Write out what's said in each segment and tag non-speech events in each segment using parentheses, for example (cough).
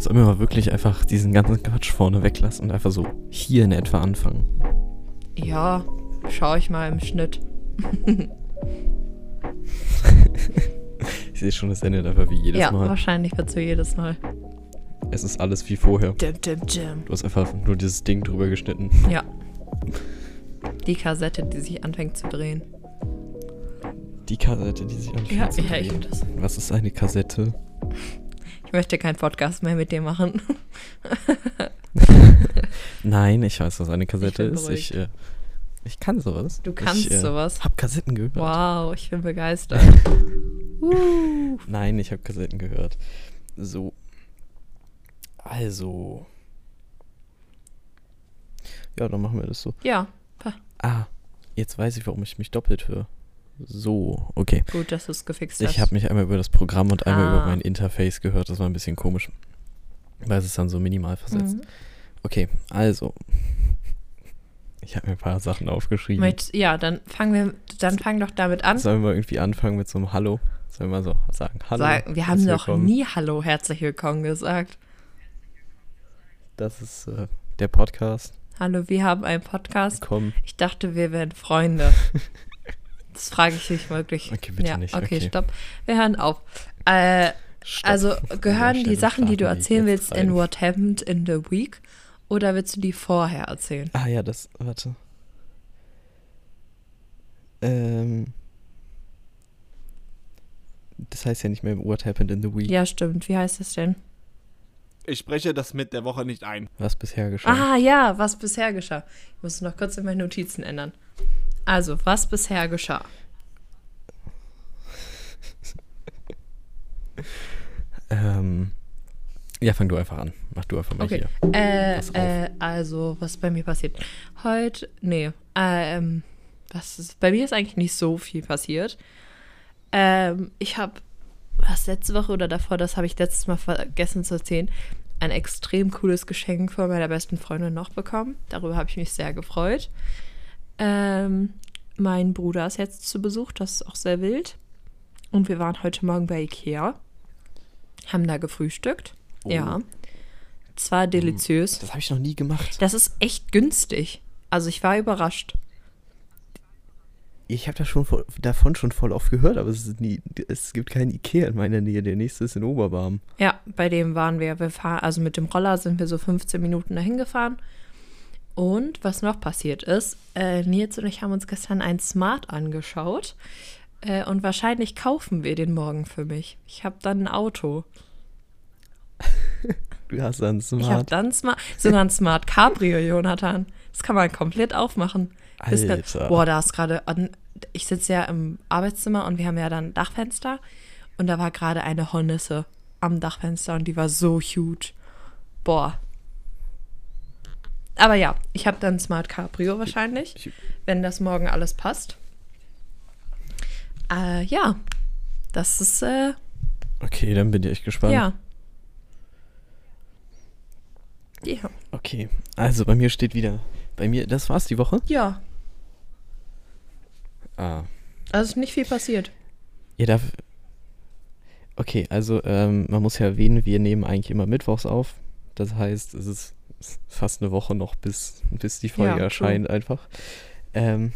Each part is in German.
Sollen wir mal wirklich einfach diesen ganzen Quatsch vorne weglassen und einfach so hier in etwa anfangen? Ja, schau ich mal im Schnitt. (laughs) Ich sehe schon, es endet einfach wie jedes ja, Mal. wahrscheinlich wird so jedes Mal. Es ist alles wie vorher. Dim, dim, dim. Du hast einfach nur dieses Ding drüber geschnitten. Ja. Die Kassette, die sich anfängt zu drehen. Die Kassette, die sich anfängt Ja, zu ja, ich drehen. hab das. Was ist eine Kassette? Ich möchte keinen Podcast mehr mit dir machen. (laughs) Nein, ich weiß, was eine Kassette bin ist. Ich, äh, ich kann sowas. Du kannst ich, äh, sowas. Hab Kassetten gehört. Wow, ich bin begeistert. (laughs) uh. Nein, ich habe Kassetten gehört. So. Also. Ja, dann machen wir das so. Ja, Ah, jetzt weiß ich, warum ich mich doppelt höre. So, okay. gut, dass du es gefixt hast. Ich habe mich einmal über das Programm und einmal Ah. über mein Interface gehört. Das war ein bisschen komisch. Weil es ist dann so minimal versetzt. Mhm. Okay, also. (laughs) Ich habe mir ein paar Sachen aufgeschrieben. Möcht- ja, dann fangen wir, dann fang doch damit an. Sollen wir irgendwie anfangen mit so einem Hallo? Sollen wir mal so sagen? Hallo. Sag, wir haben noch willkommen. nie Hallo, herzlich willkommen gesagt. Das ist äh, der Podcast. Hallo, wir haben einen Podcast. Komm. Ich dachte, wir wären Freunde. (laughs) Das frage ich dich wirklich. Okay, bitte ja, nicht. Okay, Okay. stopp. Wir hören auf. Äh, Stopp. also gehören die Sachen, die du erzählen willst, in rein. What Happened in the Week? Oder willst du die vorher erzählen? Ah ja, das. Warte. Ähm. Das heißt ja nicht mehr What Happened in the Week. Ja, stimmt. Wie heißt es denn? Ich spreche das mit der Woche nicht ein. Was bisher geschah. Ah ja, was bisher geschah. Ich muss noch kurz in meine Notizen ändern. Also, was bisher geschah. Ähm. Ja, fang du einfach an. Mach du einfach mal Okay. hier. Äh, äh, also, was bei mir passiert? Heute, nee, ähm, was ist, bei mir ist eigentlich nicht so viel passiert. Ähm, ich habe, was letzte Woche oder davor, das habe ich letztes Mal vergessen zu erzählen, ein extrem cooles Geschenk von meiner besten Freundin noch bekommen. Darüber habe ich mich sehr gefreut. Ähm, mein Bruder ist jetzt zu Besuch, das ist auch sehr wild. Und wir waren heute Morgen bei Ikea, haben da gefrühstückt. Oh. Ja. Zwar deliziös. Das habe ich noch nie gemacht. Das ist echt günstig. Also ich war überrascht. Ich habe da schon voll, davon schon voll oft gehört, aber es, ist nie, es gibt keinen Ikea in meiner Nähe. Der nächste ist in Oberbarm. Ja, bei dem waren wir. Wir fahren, also mit dem Roller sind wir so 15 Minuten dahin gefahren. Und was noch passiert ist, äh, Nils und ich haben uns gestern ein Smart angeschaut. Äh, und wahrscheinlich kaufen wir den morgen für mich. Ich habe dann ein Auto. (laughs) Du hast einen Ich habe Smart. dann Smart, sogar ein Smart Cabrio, Jonathan. Das kann man komplett aufmachen. Dann- Alter. Boah, da ist gerade, ich sitze ja im Arbeitszimmer und wir haben ja dann ein Dachfenster und da war gerade eine Hornisse am Dachfenster und die war so huge. Boah. Aber ja, ich habe dann Smart Cabrio wahrscheinlich, Ich- wenn das morgen alles passt. Äh, ja, das ist, äh, Okay, dann bin ich echt gespannt. ja. Ja. Okay, also bei mir steht wieder. Bei mir, das war's die Woche? Ja, Ah. also ist nicht viel passiert. Ihr darf. Okay, also ähm, man muss ja erwähnen, wir nehmen eigentlich immer mittwochs auf. Das heißt, es ist fast eine Woche noch, bis, bis die Folge Ja, erscheint einfach. Ähm,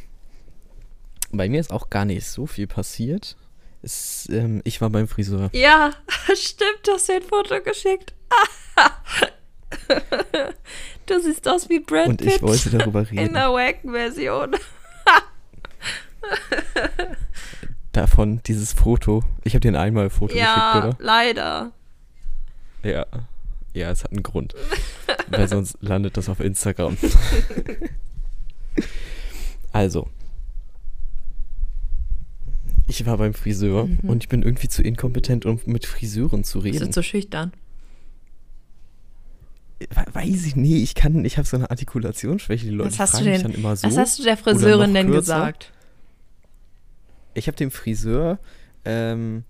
bei mir ist auch gar nicht so viel passiert. Es, ähm, ich war beim Friseur. Ja, (laughs) stimmt, du hast dir ein Foto geschickt. (laughs) du siehst aus wie Brad Und Pitt ich wollte darüber (laughs) in reden. der Wacken-Version. Davon, dieses Foto. Ich habe dir ein einmal Foto Ja, geschickt, leider. oder? Ja. Ja, es hat einen Grund. Weil sonst landet das auf Instagram. (laughs) also. Ich war beim Friseur Mhm. und ich bin irgendwie zu inkompetent, um mit Friseuren zu Bist reden. du zu schüchtern? We- Weiß ich nie, ich kann, ich habe so eine Artikulationsschwäche. Die Leute Was hast du fragen mich denn- dann immer so. Was hast du der Friseurin denn gesagt? Ich habe dem Friseur ähm,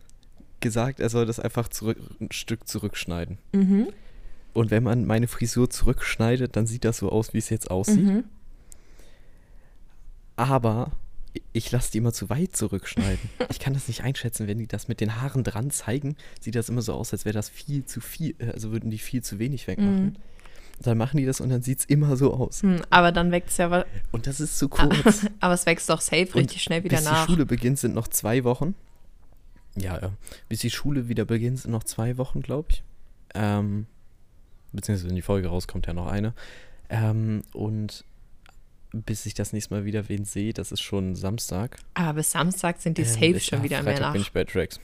gesagt, er soll das einfach zurück, ein Stück zurückschneiden. Mhm. Und wenn man meine Frisur zurückschneidet, dann sieht das so aus, wie es jetzt aussieht. Mhm. Aber ich lasse die immer zu weit zurückschneiden. (laughs) Ich kann das nicht einschätzen, wenn die das mit den Haaren dran zeigen, sieht das immer so aus, als wäre das viel zu viel, äh, also würden die viel zu wenig wegmachen. Mhm. Dann machen die das und dann sieht es immer so aus. Hm, aber dann wächst es ja, Und das ist zu kurz. (laughs) aber es wächst doch safe Und richtig schnell wieder bis nach. die Schule beginnt, sind noch zwei Wochen. Ja, ja. Bis die Schule wieder beginnt, sind noch zwei Wochen, glaube ich. Ähm, beziehungsweise wenn die Folge rauskommt, ja noch eine. Ähm, und bis ich das nächste Mal wieder wen sehe, das ist schon Samstag. Aber bis Samstag sind die Ähm, safe schon wieder Freitag mehr nach. bin ich bei Drax.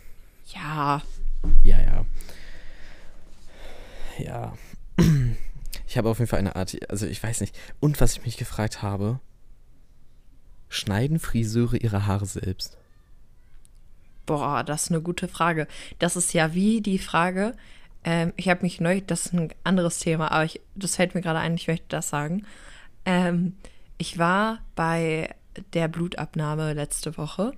Ja, Ja, ja. Ja. (clears throat) Ich habe auf jeden Fall eine Art, also ich weiß nicht. Und was ich mich gefragt habe, schneiden Friseure ihre Haare selbst? boah, das ist eine gute Frage. Das ist ja wie die Frage, ähm, ich habe mich neu, das ist ein anderes Thema, aber ich, das fällt mir gerade ein, ich möchte das sagen. Ähm, ich war bei der Blutabnahme letzte Woche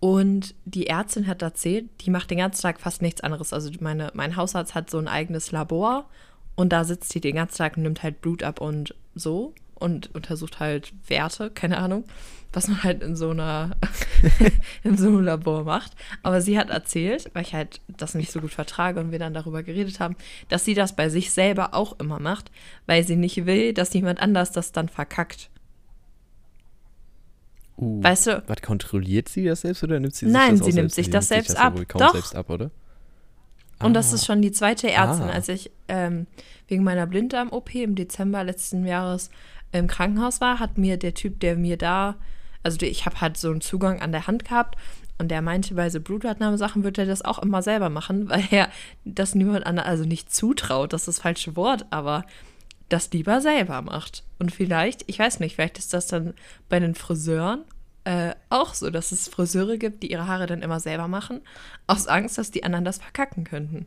und die Ärztin hat erzählt, die macht den ganzen Tag fast nichts anderes. Also meine, mein Hausarzt hat so ein eigenes Labor und da sitzt sie den ganzen Tag und nimmt halt Blut ab und so und untersucht halt Werte, keine Ahnung, was man halt in so einer (laughs) in so einem Labor macht. Aber sie hat erzählt, weil ich halt das nicht so gut vertrage und wir dann darüber geredet haben, dass sie das bei sich selber auch immer macht, weil sie nicht will, dass jemand anders das dann verkackt. Uh, Weißt du, Was kontrolliert sie das selbst oder nimmt sie Nein, sich das sie auch nimmt sich Sie das selbst ab. Doch. selbst ab, oder? Und das Ah. ist schon die zweite Ärztin. Ah. Als ich ähm, wegen meiner Blinddarm-OP im Dezember letzten Jahres im Krankenhaus war, hat mir der Typ, der mir da, also ich habe halt so einen Zugang an der Hand gehabt und der meinte, bei so Blutabnahmesachen wird er das auch immer selber machen, (laughs) weil er das niemand anderes, also nicht zutraut, das ist das falsche Wort, aber das lieber selber macht. Und vielleicht, ich weiß nicht, vielleicht ist das dann bei den Friseuren äh, auch so, dass es Friseure gibt, die ihre Haare dann immer selber machen, aus Angst, dass die anderen das verkacken könnten.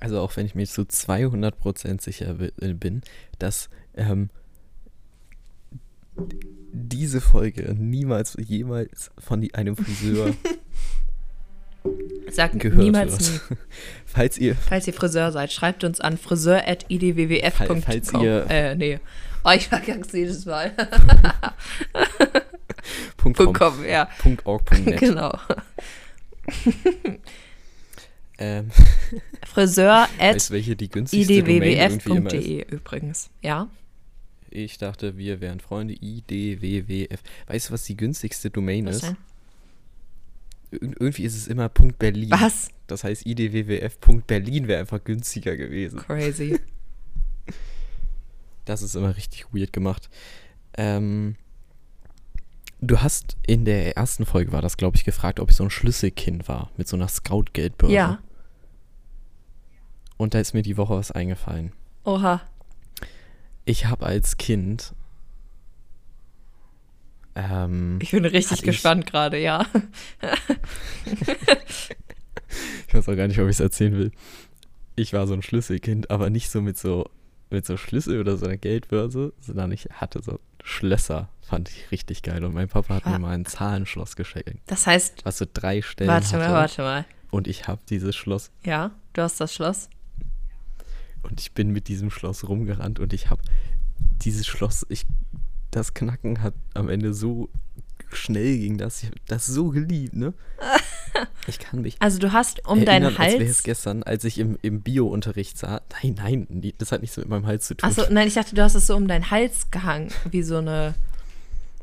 Also auch wenn ich mir zu 200% sicher äh, bin, dass ähm, diese Folge niemals jemals von einem Friseur (laughs) Sagt gehört niemals nie. wird. (laughs) Falls ihr Falls ihr Friseur seid, schreibt uns an friseur.idwwf.com. Falls ihr- Äh, nee. Oh, ich verkack's jedes Mal. (laughs) Punkt .com, .com, ja. Punkt .org, Punkt .net. Genau. ähm, Friseur at idwwf.de übrigens. Ja. Ich dachte, wir wären Freunde. IDWWF. Weißt du, was die günstigste Domain Was ist? denn? Ir irgendwie ist es immer Punkt .berlin. Was? Das heißt, idwwf.berlin wäre einfach günstiger gewesen. Crazy. (laughs) Das ist immer richtig weird gemacht. Ähm, du hast in der ersten Folge, war das, glaube ich, gefragt, ob ich so ein Schlüsselkind war. Mit so einer Scout-Geldbörse. Ja. Und da ist mir die Woche was eingefallen. Oha. Ich habe als Kind. Ähm, Ich bin richtig gespannt gerade, ja. (laughs) Ich weiß auch gar nicht, ob ich es erzählen will. Ich war so ein Schlüsselkind, aber nicht so mit so mit so Schlüssel oder so einer Geldbörse, sondern ich hatte so Schlösser, fand ich richtig geil. Und mein Papa hat Wa- mir mal ein Zahlenschloss geschenkt, Das heißt, was so drei Stellen warte hatte. mal, warte mal. Und ich habe dieses Schloss Ja, du hast das Schloss. Und ich bin mit diesem Schloss rumgerannt und ich habe dieses Schloss, ich das Knacken hat am Ende so schnell ging das, ich hab das so geliebt, ne? (laughs) Ich kann mich Also du hast um erinnern, deinen als wäre es Hals. gestern, als ich im, im Bio-Unterricht sah. Nein, nein, das hat nichts mit meinem Hals zu tun. Achso, nein, ich dachte, du hast es so um deinen Hals gehangen, wie so eine.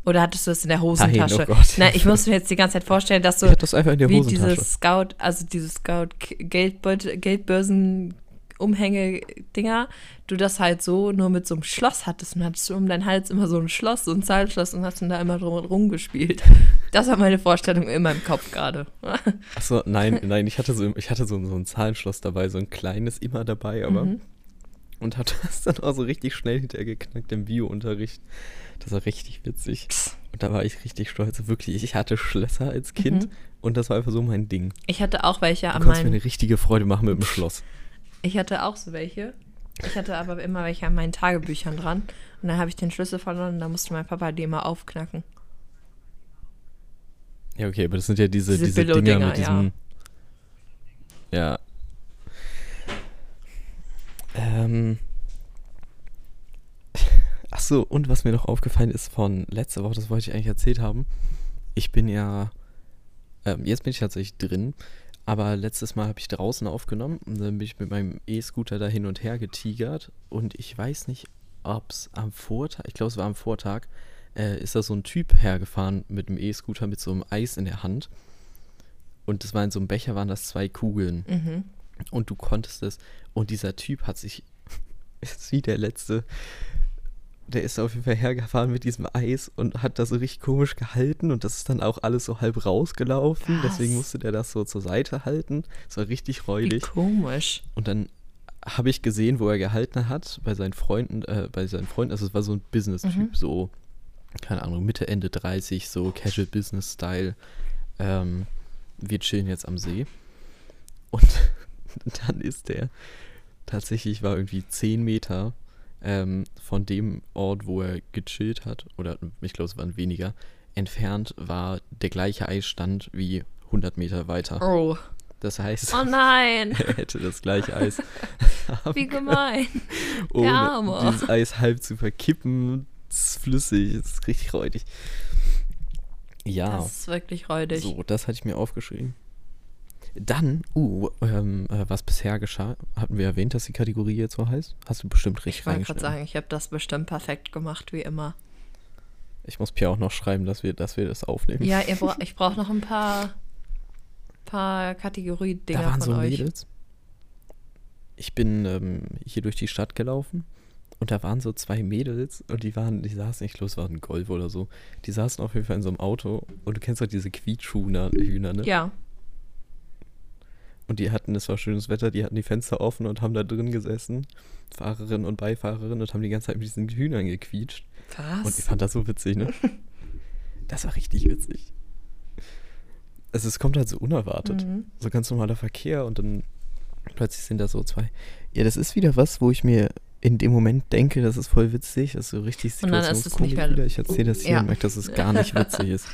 Oder hattest du es in der Hosentasche? Nein, oh Gott. Nein, ich musste mir jetzt die ganze Zeit vorstellen, dass so ich hatte das einfach in der wie Hosentasche. dieses Scout, also dieses Scout Geldbeut Geldbörsen Umhänge-Dinger, du das halt so nur mit so einem Schloss hattest und hattest du um deinen Hals immer so ein Schloss, so ein Zahlschloss und hast dann da immer drum rumgespielt. Das war meine Vorstellung in meinem Kopf gerade. (laughs) Achso, nein, nein, ich hatte so, ich hatte so, so ein Zahlenschloss dabei, so ein kleines immer dabei, aber. Mhm. Und hatte das dann auch so richtig schnell hinterher geknackt im Bio-Unterricht. Das war richtig witzig. Und da war ich richtig stolz. Wirklich, ich hatte Schlösser als Kind Mhm. und das war einfach so mein Ding. Ich hatte auch welche Du an konntest mir meinen. eine richtige Freude machen mit dem Schloss. Ich hatte auch so welche. Ich hatte aber immer welche an meinen Tagebüchern dran. Und dann habe ich den Schlüssel verloren und da musste mein Papa die immer aufknacken. Ja, okay, aber das sind ja diese, Diese diese, Dinger mit diesem. Ja. Ähm. Ach so, und was mir noch aufgefallen ist von letzter Woche, das wollte ich eigentlich erzählt haben. Ich bin ja, ähm, jetzt bin ich tatsächlich drin, aber letztes Mal habe ich draußen aufgenommen und dann bin ich mit meinem E-Scooter da hin und her getigert. Und ich weiß nicht, ob es am Vortag, ich glaube es war am Vortag, äh, ist da so ein Typ hergefahren mit dem E-Scooter mit so einem Eis in der Hand. Und das war in so einem Becher, waren das zwei Kugeln. Mhm. und du konntest es. Und dieser Typ hat sich, (laughs) ist wie der letzte, der ist auf jeden Fall hergefahren mit diesem Eis und hat das so richtig komisch gehalten und das ist dann auch alles so halb rausgelaufen. Was? Deswegen musste der das so zur Seite halten. Das war richtig Wie räudig. komisch. Und dann habe ich gesehen, wo er gehalten hat, bei seinen Freunden, äh, bei seinen Freunden, also es war so ein Business-Typ, Mhm. so, keine Ahnung, Mitte, Ende 30, so Casual Business-Style. Ähm, wir chillen jetzt am See. Und (laughs) dann ist der tatsächlich, war irgendwie 10 Meter ähm, von dem Ort, wo er gechillt hat, oder ich glaube, es waren weniger, entfernt war der gleiche Eisstand wie 100 Meter weiter. Oh. Das heißt, Oh nein. (laughs) er hätte das gleiche Eis (laughs) Wie gemein. ohne Arme. dieses Eis halb zu verkippen. Ist flüssig, ist richtig räudig. Ja, Das ist wirklich räudig. so, das hatte ich mir aufgeschrieben. Dann, uh, ähm, äh, was bisher geschah, hatten wir erwähnt, dass die Kategorie jetzt so heißt? Hast du bestimmt richtig Ich wollte gerade sagen, ich habe das bestimmt perfekt gemacht, wie immer. Ich muss Pia auch noch schreiben, dass wir, dass wir das aufnehmen. Ja, bra (laughs) ich brauche noch ein paar, paar da Kategorie-Dinger waren von so euch. Mädels. Ich bin ähm, hier durch die Stadt gelaufen und da waren so zwei Mädels und die waren, die saßen, ich glaube, es war ein Golf oder so. Die saßen auf jeden Fall in so einem Auto und du kennst doch diese Quietschhühner, Hühner, ne? Ja, Und die hatten, es war schönes Wetter, die hatten die Fenster offen und haben da drin gesessen, Fahrerin und Beifahrerin, und haben die ganze Zeit mit diesen Hühnern gequietscht. Und ich was? fand das so witzig, ne? (laughs) Das war richtig witzig. Also es kommt halt so unerwartet. Mhm. So ganz normaler Verkehr und dann plötzlich sind da so zwei. Ja, das ist wieder was, wo ich mir in dem Moment denke, das ist voll witzig. Das ist so richtig Situationskomik wieder. Ich erzähle das hier Ja. und merke, dass es gar nicht witzig (laughs) ist.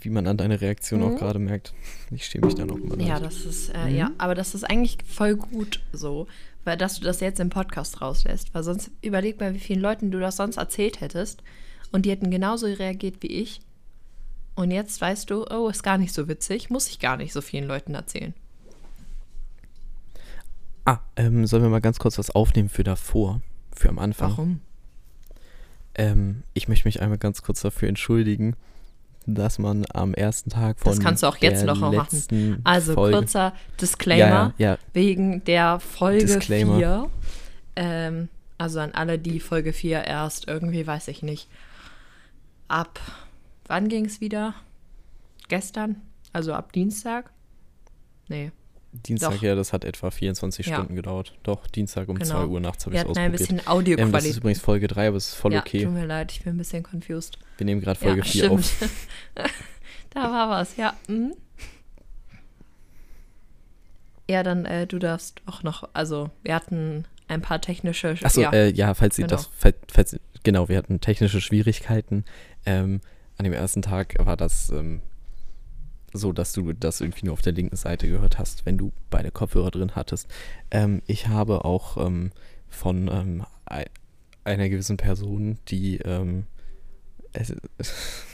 Wie man an deiner Reaktion Mhm. auch gerade merkt. Ich stehe mich da noch immer Ja, das ist, äh, Mhm. ja, aber das ist eigentlich voll gut so, weil dass du das jetzt im Podcast rauslässt, weil sonst überleg mal, wie vielen Leuten du das sonst erzählt hättest und die hätten genauso reagiert wie ich. Und jetzt weißt du, oh, ist gar nicht so witzig, muss ich gar nicht so vielen Leuten erzählen. Ah, ähm, sollen wir mal ganz kurz was aufnehmen für davor? Für am Anfang? Warum? Ähm, ich möchte mich einmal ganz kurz dafür entschuldigen, dass man am ersten Tag von Das kannst du auch jetzt noch machen. Also Folge, kurzer Disclaimer Ja, ja, ja, wegen der Folge Disclaimer. 4. Ähm, also an alle, die Folge 4 erst irgendwie, weiß ich nicht, ab wann ging es wieder? Gestern? Also ab Dienstag? Nee, Dienstag, Doch. ja, das hat etwa 24 Ja. Stunden gedauert. Doch, Dienstag um Genau. 2 Uhr nachts habe ich wir es hatten ein ausprobiert. bisschen Ähm, das ist Audioqualität. übrigens Folge 3, aber es ist voll ja, okay. tut mir leid, ich bin ein bisschen confused. Wir nehmen gerade Folge ja, 4 auf. stimmt. (laughs) da war was, ja. Mhm. Ja, dann äh, du darfst auch noch, also wir hatten ein paar technische, Achso, ja, äh, ja, falls Sie genau. das, falls, falls, genau, wir hatten technische Schwierigkeiten. Ähm, an dem ersten Tag war das ähm, so, dass du das irgendwie nur auf der linken Seite gehört hast, wenn du beide Kopfhörer drin hattest. Ähm, ich habe auch ähm, von ähm, ei- einer gewissen Person, die ähm, es, (laughs)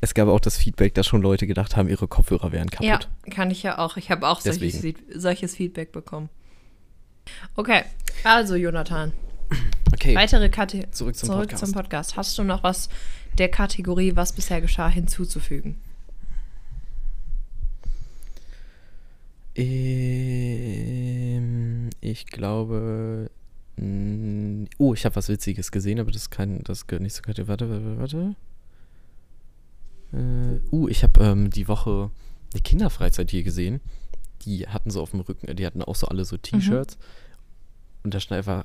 es gab auch das Feedback, dass schon Leute gedacht haben, ihre Kopfhörer wären kaputt. Ja, kann ich ja auch. Ich habe auch solches, solches Feedback bekommen. Okay, also Jonathan, Okay, weitere Kategorie. zurück zum Zurück Podcast. zum Podcast. Hast du noch was der Kategorie, was bisher geschah, hinzuzufügen? Ähm, ich glaube. mh, Oh, ich habe was Witziges gesehen, aber das kann, das gehört nicht zur Kategorie. Warte, warte, warte. Äh, uh, ich habe ähm, die Woche eine Kinderfreizeit hier gesehen. Die hatten so auf dem Rücken, die hatten auch so alle so T-Shirts. Und da stand einfach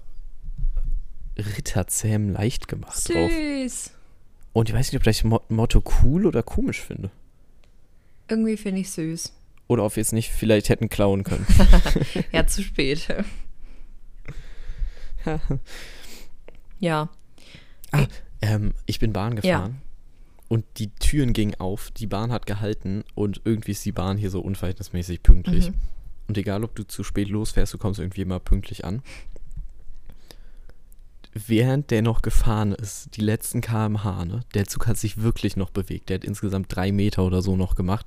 Ritterzähm leicht gemacht drauf. Süß. Und ich weiß nicht, ob ich das Mo Motto cool oder komisch finde. Irgendwie finde ich süß. Oder ob wir es nicht vielleicht hätten klauen können. (laughs) Ja, zu spät. (laughs) ja. Ähm, ich bin Bahn Ja. gefahren und die Türen gingen auf, die Bahn hat gehalten und irgendwie ist die Bahn hier so unverhältnismäßig pünktlich. Mhm. Und egal, ob du zu spät losfährst, du kommst irgendwie immer pünktlich an. während der noch gefahren ist, die letzten kmh, ne, der Zug hat sich wirklich noch bewegt. Der hat insgesamt drei Meter oder so noch gemacht.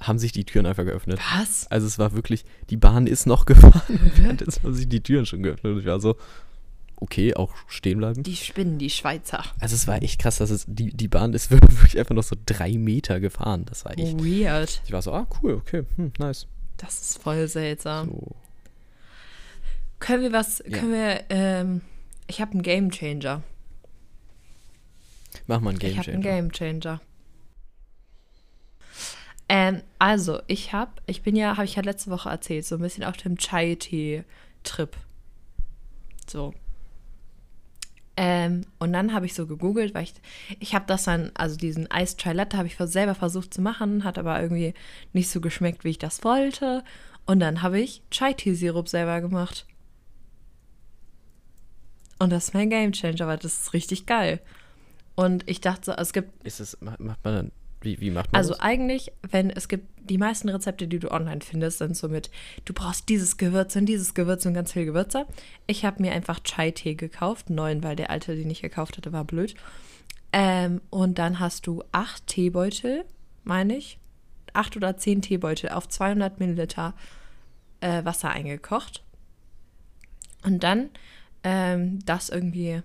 Haben sich die Türen einfach geöffnet. Was? Also es war wirklich, die Bahn ist noch (laughs) gefahren währenddessen haben sich die Türen schon geöffnet. Und ich war so, okay, auch stehen bleiben. Die spinnen, die Schweizer. Also es war echt krass, dass es, die, die Bahn ist (laughs) wirklich einfach noch so drei Meter gefahren. Das war echt. Weird. Ich war so, ah, cool, okay, hm, nice. Das ist voll seltsam. So. Können wir was, Ja. können wir, ähm, ich habe einen Game Changer. Mach mal einen Game ich habe einen Changer. Game Changer. Ähm, also, ich habe, ich bin ja, habe ich ja letzte Woche erzählt, so ein bisschen auf dem Chai-Tee-Trip. So. Ähm, und dann habe ich so gegoogelt, weil ich, ich habe das dann, also diesen Eis Chai Latte habe ich selber versucht zu machen, hat aber irgendwie nicht so geschmeckt, wie ich das wollte. Und dann habe ich Chai-Tee-Sirup selber gemacht. Und das ist mein Game Changer, weil das ist richtig geil. Und ich dachte so, es gibt Ist es, ma- macht man dann, wie, wie macht man also das? eigentlich, wenn es gibt die meisten Rezepte, die du online findest, sind so mit, du brauchst dieses Gewürz und dieses Gewürz und ganz viel Gewürze. Ich habe mir einfach Chai-Tee gekauft, neun, weil der alte, den ich gekauft hatte, war blöd. Ähm, und dann hast du acht Teebeutel, meine ich, acht oder zehn Teebeutel auf 200 Milliliter äh, Wasser eingekocht. Und dann ähm, das irgendwie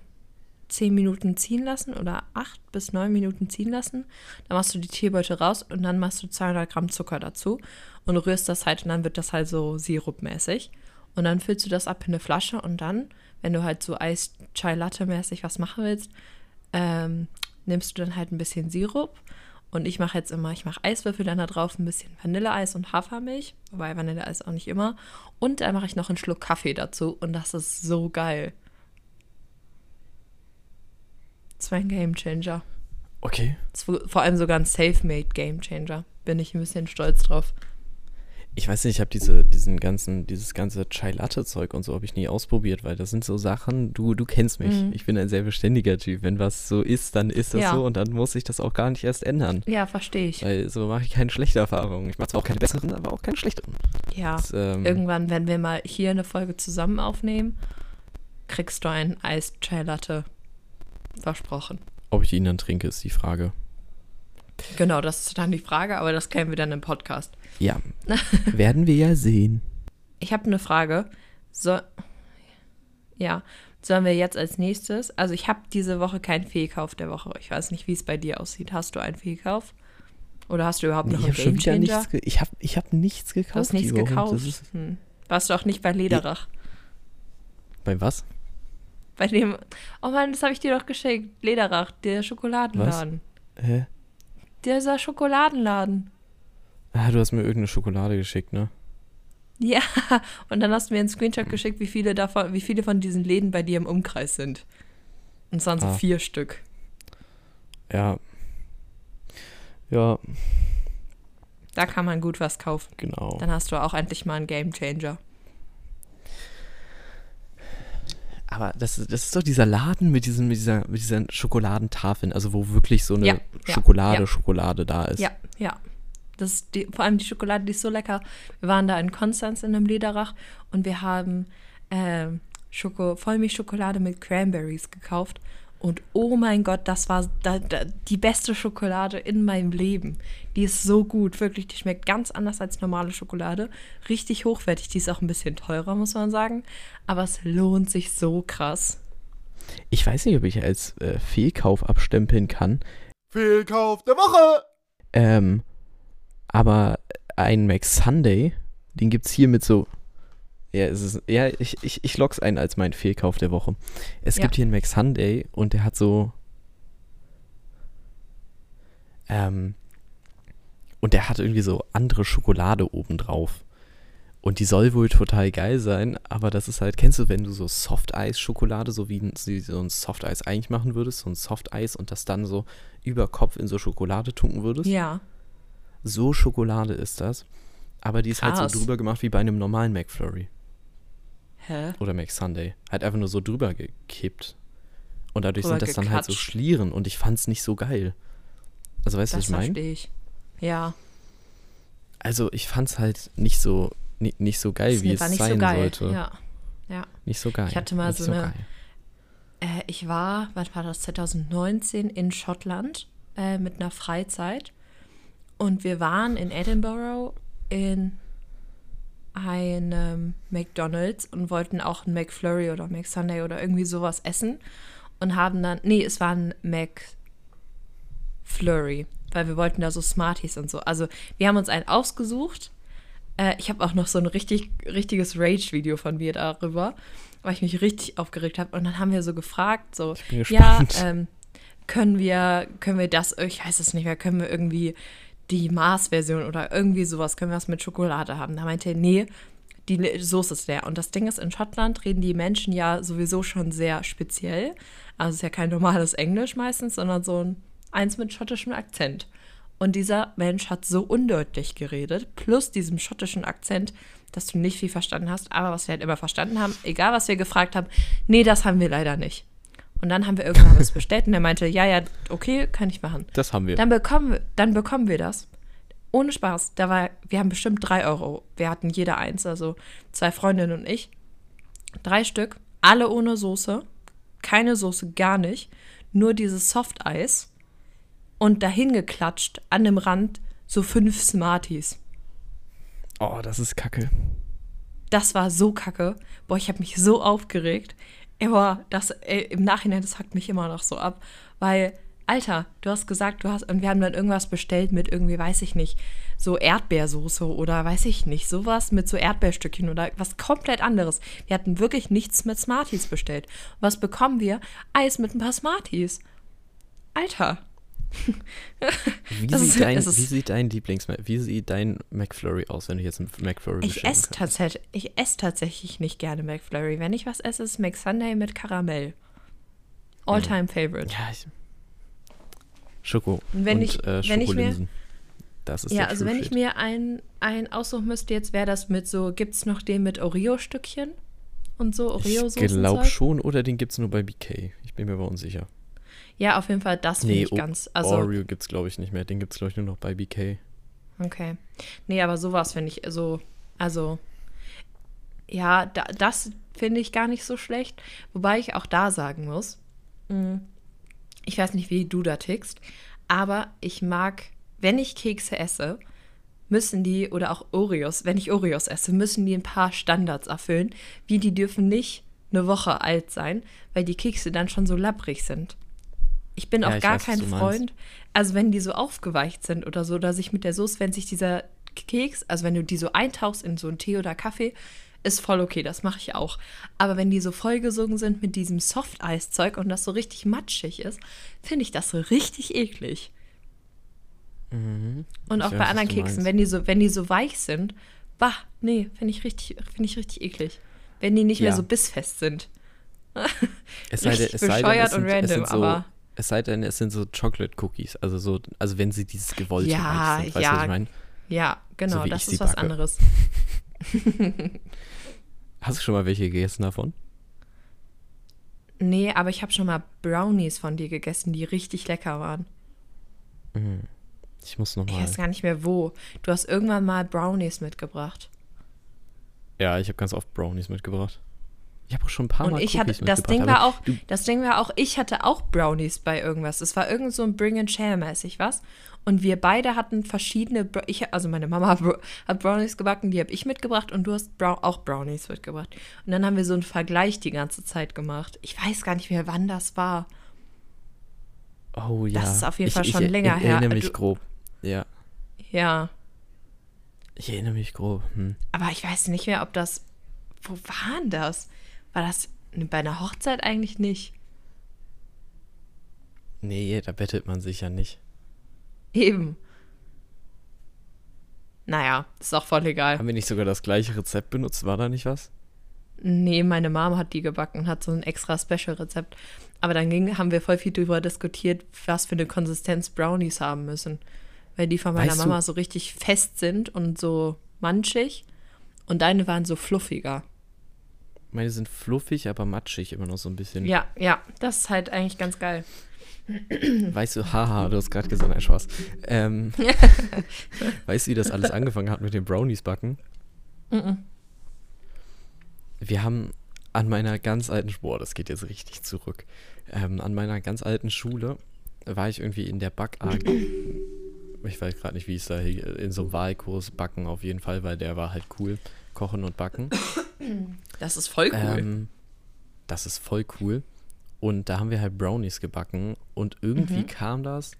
10 Minuten ziehen lassen oder 8 bis 9 Minuten ziehen lassen. Dann machst du die Teebeutel raus und dann machst du 200 Gramm Zucker dazu und rührst das halt und dann wird das halt so sirupmäßig. Und dann füllst du das ab in eine Flasche und dann, wenn du halt so Eis-Chai-Latte-mäßig was machen willst, ähm, nimmst du dann halt ein bisschen Sirup. Und ich mache jetzt immer, ich mache Eiswürfel dann da drauf, ein bisschen Vanilleeis und Hafermilch, wobei Vanilleeis auch nicht immer. Und dann mache ich noch einen Schluck Kaffee dazu und das ist so geil. Das war ein Game Changer. Okay. Vor allem sogar ein Safe-Made Game Changer. Bin ich ein bisschen stolz drauf. Ich weiß nicht, ich habe diese, diesen ganzen, dieses ganze Chai Latte Zeug und so habe ich nie ausprobiert, weil das sind so Sachen, du, du kennst mich. Mhm. Ich bin ein sehr beständiger Typ. Wenn was so ist, dann ist das Ja. so und dann muss ich das auch gar nicht erst ändern. Ja, verstehe ich. Weil so mache ich keine schlechte Erfahrung. Ich mache zwar auch keine besseren, aber auch keine schlechteren. Ja. Das, ähm, Irgendwann, wenn wir mal hier eine Folge zusammen aufnehmen, kriegst du ein Eis Chai Latte. Versprochen. ob ich ihn dann trinke, ist die Frage. Genau, das ist dann die Frage, aber das kennen wir dann im Podcast. Ja, (laughs) werden wir ja sehen. Ich habe eine Frage. So, ja, sollen wir jetzt als nächstes? Also ich habe diese Woche keinen Fehlkauf der Woche. Ich weiß nicht, wie es bei dir aussieht. Hast du einen Fehlkauf? Oder hast du überhaupt Nee, noch ich einen Gamechanger? nichts. Ich habe ich hab nichts gekauft. Du hast nichts gekauft. Hm. Warst du auch nicht bei Lederach? bei was? Bei dem. Oh Mann, das habe ich dir doch geschickt. Lederach, der Schokoladenladen. Hä? Dieser Schokoladenladen. Ah, du hast mir irgendeine Schokolade geschickt, ne? Ja, (laughs) und dann hast du mir einen Screenshot geschickt, wie viele davon, wie viele von diesen Läden bei dir im Umkreis sind. Und es waren so Ah. vier Stück. Ja. Ja, Da kann man gut was kaufen. genau. Dann hast du auch endlich mal einen Game Changer. Aber das, ist- das ist doch dieser Laden mit, diesem, mit, dieser, mit diesen Schokoladentafeln, also wo wirklich so eine Ja, Schokolade, ja. Schokolade da ist. Ja, ja. Das ist die, vor allem die Schokolade, die ist so lecker. Wir waren da in Konstanz in einem Lederach und wir haben ähm, Schoko, Vollmilchschokolade mit Cranberries gekauft. Und oh mein Gott, das war da, da, die beste Schokolade in meinem Leben. Die ist so gut, wirklich. Die schmeckt ganz anders als normale Schokolade. Richtig hochwertig. Die ist auch ein bisschen teurer, muss man sagen. Aber es lohnt sich so krass. Ich weiß nicht, ob ich als äh, Fehlkauf abstempeln kann, Fehlkauf der Woche! ähm, aber ein McSunday, den gibt es hier mit so. Ja, es ist, ja ich, ich, ich log's ein als mein Fehlkauf der Woche. Es Ja. gibt hier einen McSunday und der hat so. Ähm, und der hat irgendwie so andere Schokolade obendrauf. Und die soll wohl total geil sein, aber das ist halt, kennst du, wenn du so Soft-Eis-Schokolade, so wie so ein Soft-Eis eigentlich machen würdest, so ein Soft-Eis und das dann so über Kopf in so Schokolade tunken würdest? Ja. So Schokolade ist das. Aber die ist halt Krass. so drüber gemacht wie bei einem normalen McFlurry Hä? oder McSunday. Halt einfach nur so drüber gekippt. Und dadurch Drüber sind das dann halt so. Schlieren und ich fand's nicht so geil. Also weißt du, was ich meine? verstehe ich. Ja. Also ich fand's halt nicht so, nicht, nicht so geil, Das wie es sein so geil. sollte. Ja. Ja. Nicht so geil. Ich hatte mal nicht so eine- geil. Äh, ich war, was war das, 2019 in Schottland äh, mit einer Freizeit. Und wir waren in Edinburgh in einem McDonald's und wollten auch ein McFlurry oder McSunday oder irgendwie sowas essen. Und haben dann, nee, es war ein McFlurry, weil wir wollten da so Smarties und so. Also wir haben uns einen ausgesucht. Äh, ich habe auch noch so ein richtig, richtiges Rage-Video von mir darüber, weil ich mich richtig aufgeregt habe. Und dann haben wir so gefragt, so, ja, ähm, können wir, können wir das, ich weiß es nicht mehr, können wir irgendwie die Mars-Version oder irgendwie sowas, können wir was mit Schokolade haben? Da meinte er, nee, die Soße ist leer. Und das Ding ist, in Schottland reden die Menschen ja sowieso schon sehr speziell. Also es ist ja kein normales Englisch meistens, sondern so ein eins mit schottischem Akzent. Und dieser Mensch hat so undeutlich geredet, plus diesem schottischen Akzent, dass du nicht viel verstanden hast. Aber was wir halt immer verstanden haben, egal was wir gefragt haben, nee, das haben wir leider nicht. Und dann haben wir irgendwann (laughs) was bestellt und er meinte, ja, ja, okay, kann ich machen. Das haben wir. Dann bekommen, wir- dann bekommen wir das. Ohne Spaß. Da war, wir haben bestimmt drei Euro. Wir hatten jeder eins, also zwei Freundinnen und ich. Drei Stück, alle ohne Soße. Keine Soße, gar nicht. Nur dieses Softeis. Und dahin geklatscht, an dem Rand, so fünf Smarties. Oh, das ist kacke. Das war so kacke. Boah, ich habe mich so aufgeregt. Aber das ey, im Nachhinein, das hackt mich immer noch so ab. Weil, Alter, du hast gesagt, du hast, und wir haben dann irgendwas bestellt mit irgendwie, weiß ich nicht, so Erdbeersoße oder weiß ich nicht, sowas mit so Erdbeerstückchen oder was komplett anderes. Wir hatten wirklich nichts mit Smarties bestellt. Was bekommen wir? Eis mit ein paar Smarties. Alter. Wie, Das sieht, dein, wie sieht dein Lieblings wie sieht dein McFlurry aus, wenn du jetzt einen McFlurry Ich esse tatsächlich, ich esse tatsächlich nicht gerne McFlurry. Wenn ich was esse, ist McSunday mit Karamell. All-time favorite. Ja, ich, Schoko Und wenn und ich- äh, wenn ich mir-. Das ist Ja, also wenn ich mir einen, einen aussuchen müsste, jetzt wäre das mit so, gibt es noch den mit Oreo-Stückchen und so, Ich Oreo-Soßen? glaube schon, oder den gibt es nur bei BK. Ich bin mir aber unsicher. Ja, auf jeden Fall, das finde Nee, ich O- ganz. Also, Oreo gibt es, glaube ich, nicht mehr. Den gibt es, glaube ich, nur noch bei BK. okay. Nee, aber sowas finde ich so, also, ja, da, das finde ich gar nicht so schlecht. Wobei ich auch da sagen muss, mh, ich weiß nicht, wie du da tickst, aber ich mag, wenn ich Kekse esse, müssen die, oder auch Oreos, wenn ich Oreos esse, müssen die ein paar Standards erfüllen, wie die dürfen nicht eine Woche alt sein, weil die Kekse dann schon so labbrig sind. Ich bin Ja, auch ich gar weiß, kein. Freund, also wenn die so aufgeweicht sind oder so, oder sich mit der Soße, wenn sich dieser Keks, also wenn du die so eintauchst in so einen Tee oder Kaffee, ist voll okay, das mache ich auch. Aber wenn die so vollgesogen sind mit diesem Soft-Eis-Zeug und das so richtig matschig ist, finde ich das so richtig eklig. Und Ich auch weiß, bei anderen Keksen, wenn die so, wenn die so weich sind, bah, nee, finde ich richtig, finde ich richtig eklig. Wenn die nicht mehr Ja. so bissfest sind. (laughs) Es sei denn, es sei denn, bescheuert es sind, und es random, sind so, aber- Es sei denn, es sind so Chocolate Cookies. Also so, also wenn sie dieses gewollte Ja, sind. Weißt du, ja. was ich meine? Ja, genau, wie das ich ist was backe. anderes. (laughs) Hast du schon mal welche gegessen davon? Nee, aber ich habe schon mal Brownies von dir gegessen, die richtig lecker waren. Ich muss noch Ich mal. weiß gar nicht mehr wo. Du hast irgendwann mal Brownies mitgebracht. Ja, ich habe ganz oft Brownies mitgebracht. Ich habe auch schon ein paar Und Mal ich hatte, das Ding war auch, das Ding war auch, ich hatte auch Brownies bei irgendwas. Es war irgend so ein Bring and Share mäßig was. Und wir beide hatten verschiedene, ich, also meine Mama hat Br- hat Brownies gebacken, die habe ich mitgebracht und du hast Brow auch Brownies mitgebracht. Und dann haben wir so einen Vergleich die ganze Zeit gemacht. Ich weiß gar nicht mehr, wann das war. oh ja. ist auf jeden ich, Fall ich, schon ich, länger ich her. erinnere mich Du- grob. Ja, Ja, ich erinnere mich grob. Hm. aber ich weiß nicht mehr, ob das, wo war denn das? War das bei einer Hochzeit eigentlich nicht? Nee, da bettet man sich ja nicht. Eben. Naja, ist auch voll egal. Haben wir nicht sogar das gleiche Rezept benutzt? War da nicht was? Nee, meine Mom hat die gebacken und hat so ein extra Special-Rezept. Aber dann ging, haben wir voll viel darüber diskutiert, was für eine Konsistenz Brownies haben müssen. Weil die von meiner Weißt du- Mama so richtig fest sind und so manchig. Und deine waren so fluffiger. Meine sind fluffig, aber matschig immer noch so ein bisschen. Ja, ja, das ist halt eigentlich ganz geil. Weißt du, haha, du hast gerade gesagt, ein Spaß. Ähm, (laughs) weißt du, wie das alles angefangen hat mit den Brownies backen? Wir haben an meiner ganz alten Boah, das geht jetzt richtig zurück. Ähm, an meiner ganz alten Schule war ich irgendwie in der Back AG. Ich weiß gerade nicht, wie es da in so einem Wahlkurs backen auf jeden Fall, weil der war halt cool. Kochen und backen. Das ist voll cool. Ähm, das ist voll cool. Und da haben wir halt Brownies gebacken. Und irgendwie Mhm. kam das,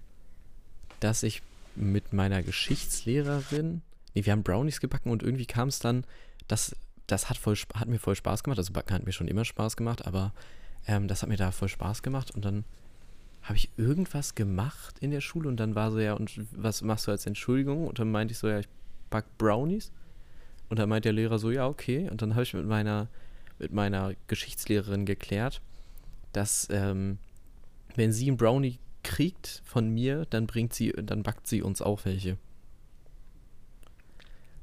dass ich mit meiner Geschichtslehrerin, nee, wir haben Brownies gebacken und irgendwie kam es dann, dass das hat, voll, hat mir voll Spaß gemacht. Also Backen hat mir schon immer Spaß gemacht, aber ähm, das hat mir da voll Spaß gemacht. Und dann habe ich irgendwas gemacht in der Schule und dann war so, ja, und was machst du als Entschuldigung? Und dann meinte ich so, ja, ich back Brownies. Und dann meint der Lehrer so, ja, okay. Und dann habe ich mit meiner, mit meiner Geschichtslehrerin geklärt, dass ähm, wenn sie einen Brownie kriegt von mir, dann bringt sie, dann backt sie uns auch welche.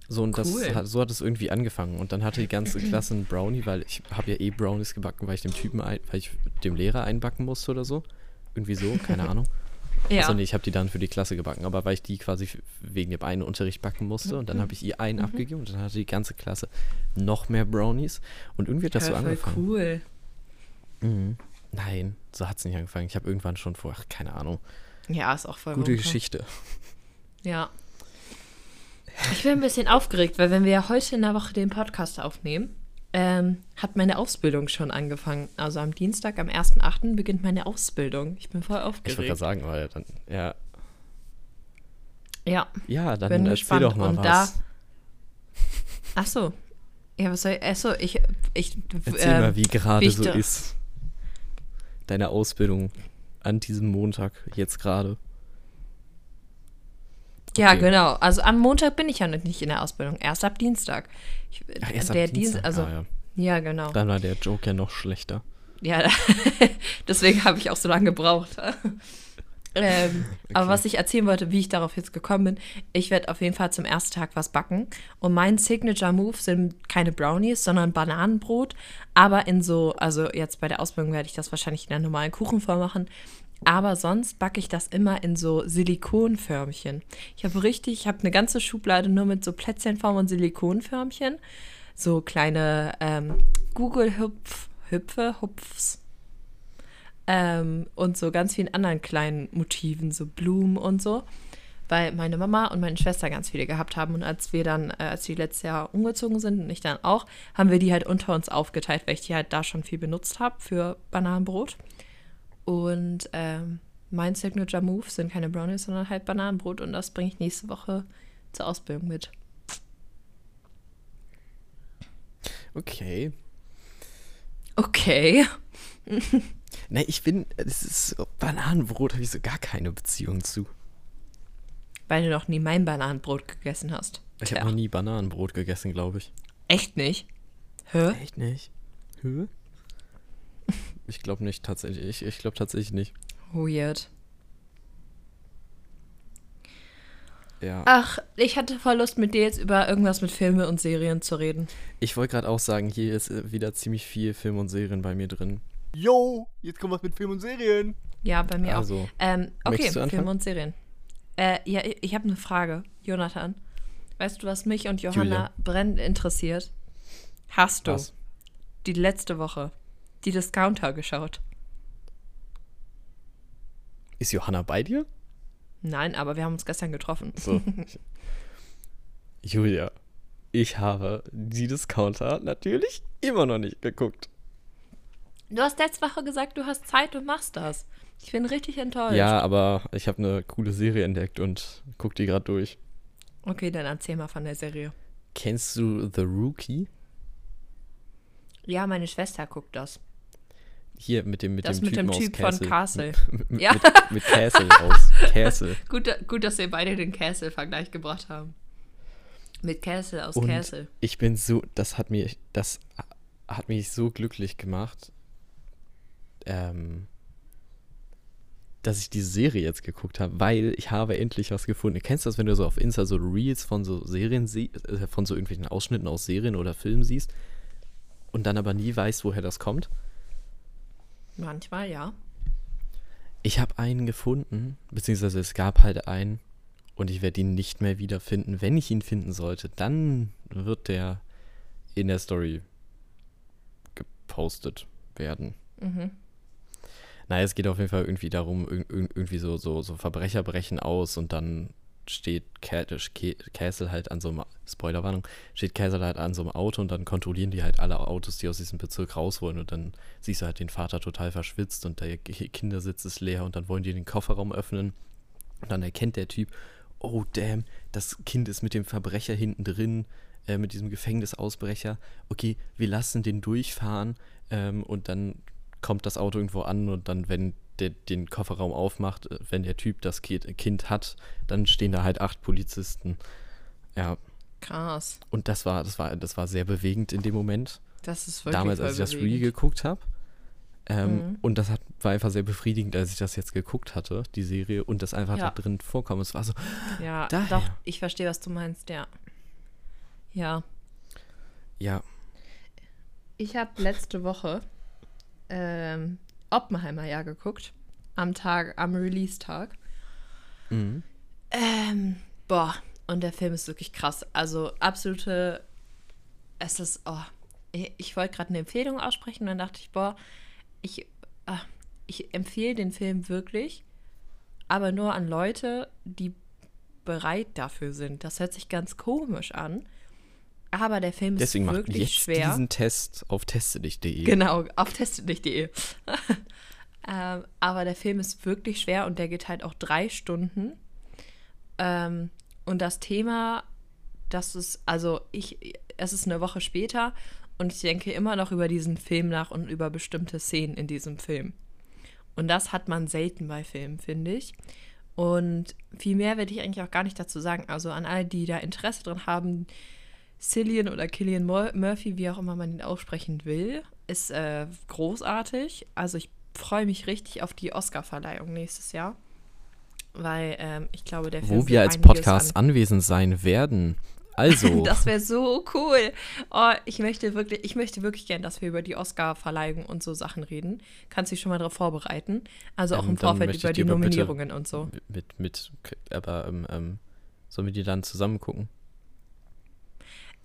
So, und Cool. das hat, so hat es irgendwie angefangen. Und dann hatte die ganze (clears throat) Klasse einen Brownie, weil ich habe ja eh Brownies gebacken, weil ich dem Typen, ein, weil ich dem Lehrer einbacken musste oder so. Irgendwie so, keine (laughs) Ahnung. Ja. Also nee, ich habe die dann für die Klasse gebacken, aber weil ich die quasi wegen dem einen Unterricht backen musste und dann habe ich ihr einen abgegeben und dann hatte die ganze Klasse noch mehr Brownies und irgendwie hat das so Ja, voll angefangen. cool. Mhm. Nein, so hat es nicht angefangen. Ich habe irgendwann schon vor, ach, keine Ahnung. Ja, ist auch voll Gute Wumpe. Geschichte. Ja. Ich bin ein bisschen aufgeregt, weil wenn wir ja heute in der Woche den Podcast aufnehmen, ähm, hat meine Ausbildung schon angefangen. Also am Dienstag, am 1.8. beginnt meine Ausbildung. Ich bin voll Ich wollte gerade aufgeregt. sagen, weil dann, ja, Ja, ja, dann bin erzähl gespannt. doch mal Und was. da. Ach so. Ja, was soll ich. Achso, ich. ich Erzähl ähm, mal, wie gerade so ist. Deine Ausbildung an diesem Montag, jetzt gerade. Ja, Okay. genau. Also am Montag bin ich ja noch nicht in der Ausbildung. Erst ab Dienstag. Ich, Ach, erst ab der Dienst- Dienstag. also, ah, ja. ja, genau. Dann war der Joke ja noch schlechter. Ja, (laughs) deswegen habe ich auch so lange gebraucht. (laughs) ähm, Aber was ich erzählen wollte, wie ich darauf jetzt gekommen bin, ich werde auf jeden Fall zum ersten Tag was backen. Und mein Signature-Move sind keine Brownies, sondern Bananenbrot. Aber in so, also jetzt bei der Ausbildung werde ich das wahrscheinlich in einer normalen Kuchenform machen. Aber sonst backe ich das immer in so Silikonförmchen. Ich habe richtig, ich habe eine ganze Schublade nur mit so Plätzchenform und Silikonförmchen. So kleine ähm, Google-Hüpf, Hüpfe, Hupfs. Ähm, und so ganz vielen anderen kleinen Motiven, so Blumen und so. Weil meine Mama und meine Schwester ganz viele gehabt haben. Und als wir dann, äh, als wir letztes Jahr umgezogen sind und ich dann auch, haben wir die halt unter uns aufgeteilt, weil ich die halt da schon viel benutzt habe für Bananenbrot. Und ähm, mein Signature Move sind keine Brownies, sondern halt Bananenbrot. Und das bringe ich nächste Woche zur Ausbildung mit. Okay. Okay. (laughs) Ne, ich bin, das ist so, Bananenbrot habe ich so gar keine Beziehung zu. Weil du noch nie mein Bananenbrot gegessen hast. Ich habe noch nie Bananenbrot gegessen, glaube ich. Echt nicht? Hä? Echt nicht? Hä? Ich glaube nicht, tatsächlich. Ich, ich glaube tatsächlich nicht. Weird. Ja. Ach, ich hatte voll Lust, mit dir jetzt über irgendwas mit Filme und Serien zu reden. Ich wollte gerade auch sagen, hier ist äh, wieder ziemlich viel Film und Serien bei mir drin. Yo, jetzt kommt was mit Film und Serien. Ja, bei mir Also, auch. Ähm, okay? Filme und Serien. Äh, ja, ich- ich habe eine Frage, Jonathan. Weißt du, was mich und Johanna Julia. brennend interessiert? Hast du Was? die letzte Woche die Discounter geschaut? Ist Johanna bei dir? Nein, aber wir haben uns gestern getroffen. So. (laughs) Julia, ich habe die Discounter natürlich immer noch nicht geguckt. Du hast letzte Woche gesagt, du hast Zeit und machst das. Ich bin richtig enttäuscht. Ja, aber ich habe eine coole Serie entdeckt und guck die gerade durch. Okay, dann erzähl mal von der Serie. Kennst du The Rookie? Ja, meine Schwester guckt das. Hier mit dem mit Das dem mit Typen dem aus Typ von Castle. (laughs) Mit, Ja. mit, mit Castle aus (laughs) Castle. Gut, gut, dass wir beide den Castle-Vergleich gebracht haben. Mit Castle aus Und Castle. ich bin so, das hat mir, das hat mich so glücklich gemacht, ähm, dass ich diese Serie jetzt geguckt habe, weil ich habe endlich was gefunden. Kennst du das, wenn du so auf Insta so Reels von so Serien siehst, äh, von so irgendwelchen Ausschnitten aus Serien oder Filmen siehst und dann aber nie weißt, woher das kommt? Manchmal, ja. Ich habe einen gefunden, beziehungsweise es gab halt einen und ich werde ihn nicht mehr wiederfinden. Wenn ich ihn finden sollte, dann wird der in der Story gepostet werden. Mhm. Naja, es geht auf jeden Fall irgendwie darum, irg- irg- irgendwie so, so, so Verbrecher brechen aus und dann steht Ca- Ca- Castle halt an so einem, Spoilerwarnung, steht Castle halt an so einem Auto und dann kontrollieren die halt alle Autos, die aus diesem Bezirk raus wollen und dann siehst du halt den Vater total verschwitzt und der Ki- Kindersitz ist leer und dann wollen die den Kofferraum öffnen und dann erkennt der Typ, oh damn, das Kind ist mit dem Verbrecher hinten drin, äh, mit diesem Gefängnisausbrecher. Okay, wir lassen den durchfahren ähm, und dann kommt das Auto irgendwo an und dann, wenn der den Kofferraum aufmacht, äh, wenn der Typ das Ki Kind hat, dann stehen da halt acht Polizisten. Ja, Krass. und das war, das war, das war sehr bewegend in dem Moment. Das ist wirklich Damals, als ich das Re geguckt habe. Ähm, Mhm. Und das hat, war einfach sehr befriedigend, als ich das jetzt geguckt hatte, die Serie, und das einfach Ja. da drin vorkam. Es war so, Ja, Daher. doch, ich verstehe, was du meinst, ja. Ja. ja, Ich habe letzte Woche ähm, Oppenheimer ja geguckt. Am Tag, am Release-Tag. mhm. Ähm, boah, und der Film ist wirklich krass. Also absolute, es ist, oh, ich, ich wollte gerade eine Empfehlung aussprechen und dann dachte ich, boah, ich, ah, ich empfehle den Film wirklich, aber nur an Leute, die bereit dafür sind. Das hört sich ganz komisch an, aber der Film deswegen ist macht wirklich jetzt schwer. diesen Test auf teste.de. Genau, auf teste.de. (laughs) ähm, aber der Film ist wirklich schwer und der geht halt auch drei Stunden. Ähm, und das Thema, das ist, also ich, es ist eine Woche später und ich denke immer noch über diesen Film nach und über bestimmte Szenen in diesem Film. Und das hat man selten bei Filmen, finde ich. Und viel mehr werde ich eigentlich auch gar nicht dazu sagen. Also an alle, die da Interesse dran haben, Cillian oder Killian Mur- Murphy, wie auch immer man ihn aussprechen will, ist äh, großartig. Also ich freue mich richtig auf die Oscar-Verleihung nächstes Jahr. Weil ähm, ich glaube, der Film Wo wir als Podcast anwesend sein werden. Also, (laughs) Das wäre so cool. Oh, ich möchte wirklich, ich möchte wirklich gern, dass wir über die Oscar-Verleihung und so Sachen reden. Kannst dich schon mal darauf vorbereiten. Also auch Ähm, im Vorfeld über die Nominierungen und so. mit, mit, aber, ähm, ähm, sollen wir die dann zusammen gucken?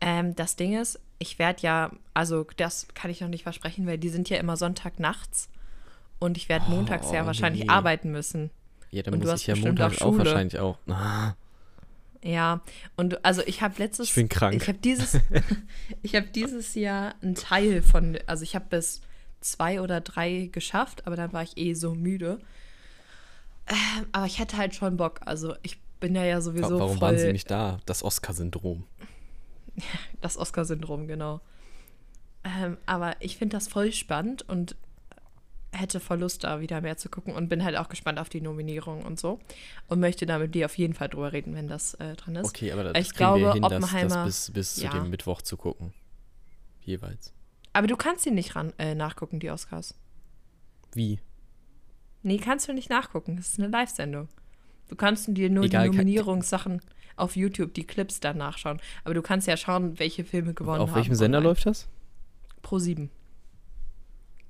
Ähm, das Ding ist, ich werde ja, also das kann ich noch nicht versprechen, weil die sind ja immer Sonntagnachts. Und ich werde montags ja Oh, wahrscheinlich nee. arbeiten müssen. Ja, dann Und du muss hast ich ja bestimmt Montag auch wahrscheinlich auch. Ah, (laughs) Ja, und also ich habe letztes Ich bin krank. Ich habe dieses (laughs) ich habe dieses Jahr einen Teil von also ich habe bis zwei oder drei geschafft, aber dann war ich eh so müde. Ähm, aber ich hätte halt schon Bock. Also ich bin ja ja sowieso warum voll waren sie nicht da? Das Oscar-Syndrom. (laughs) das Oscar-Syndrom, genau. Ähm, aber ich finde das voll spannend und hätte voll Lust, da wieder mehr zu gucken und bin halt auch gespannt auf die Nominierung und so. Und möchte da mit dir auf jeden Fall drüber reden, wenn das äh, dran ist. Okay, aber das Ich glaube, wir hin, das, Oppenheimer- das bis, bis ja. zu dem Mittwoch zu gucken. Jeweils. Aber du kannst ihn nicht ran, äh, nachgucken, die Oscars. Wie? Nee, kannst du nicht nachgucken. Das ist eine Live-Sendung. Du kannst dir nur Egal, die kann- Nominierungssachen auf YouTube, die Clips dann nachschauen. Aber du kannst ja schauen, welche Filme gewonnen haben. Auf welchem Sender online. läuft das? Pro 7.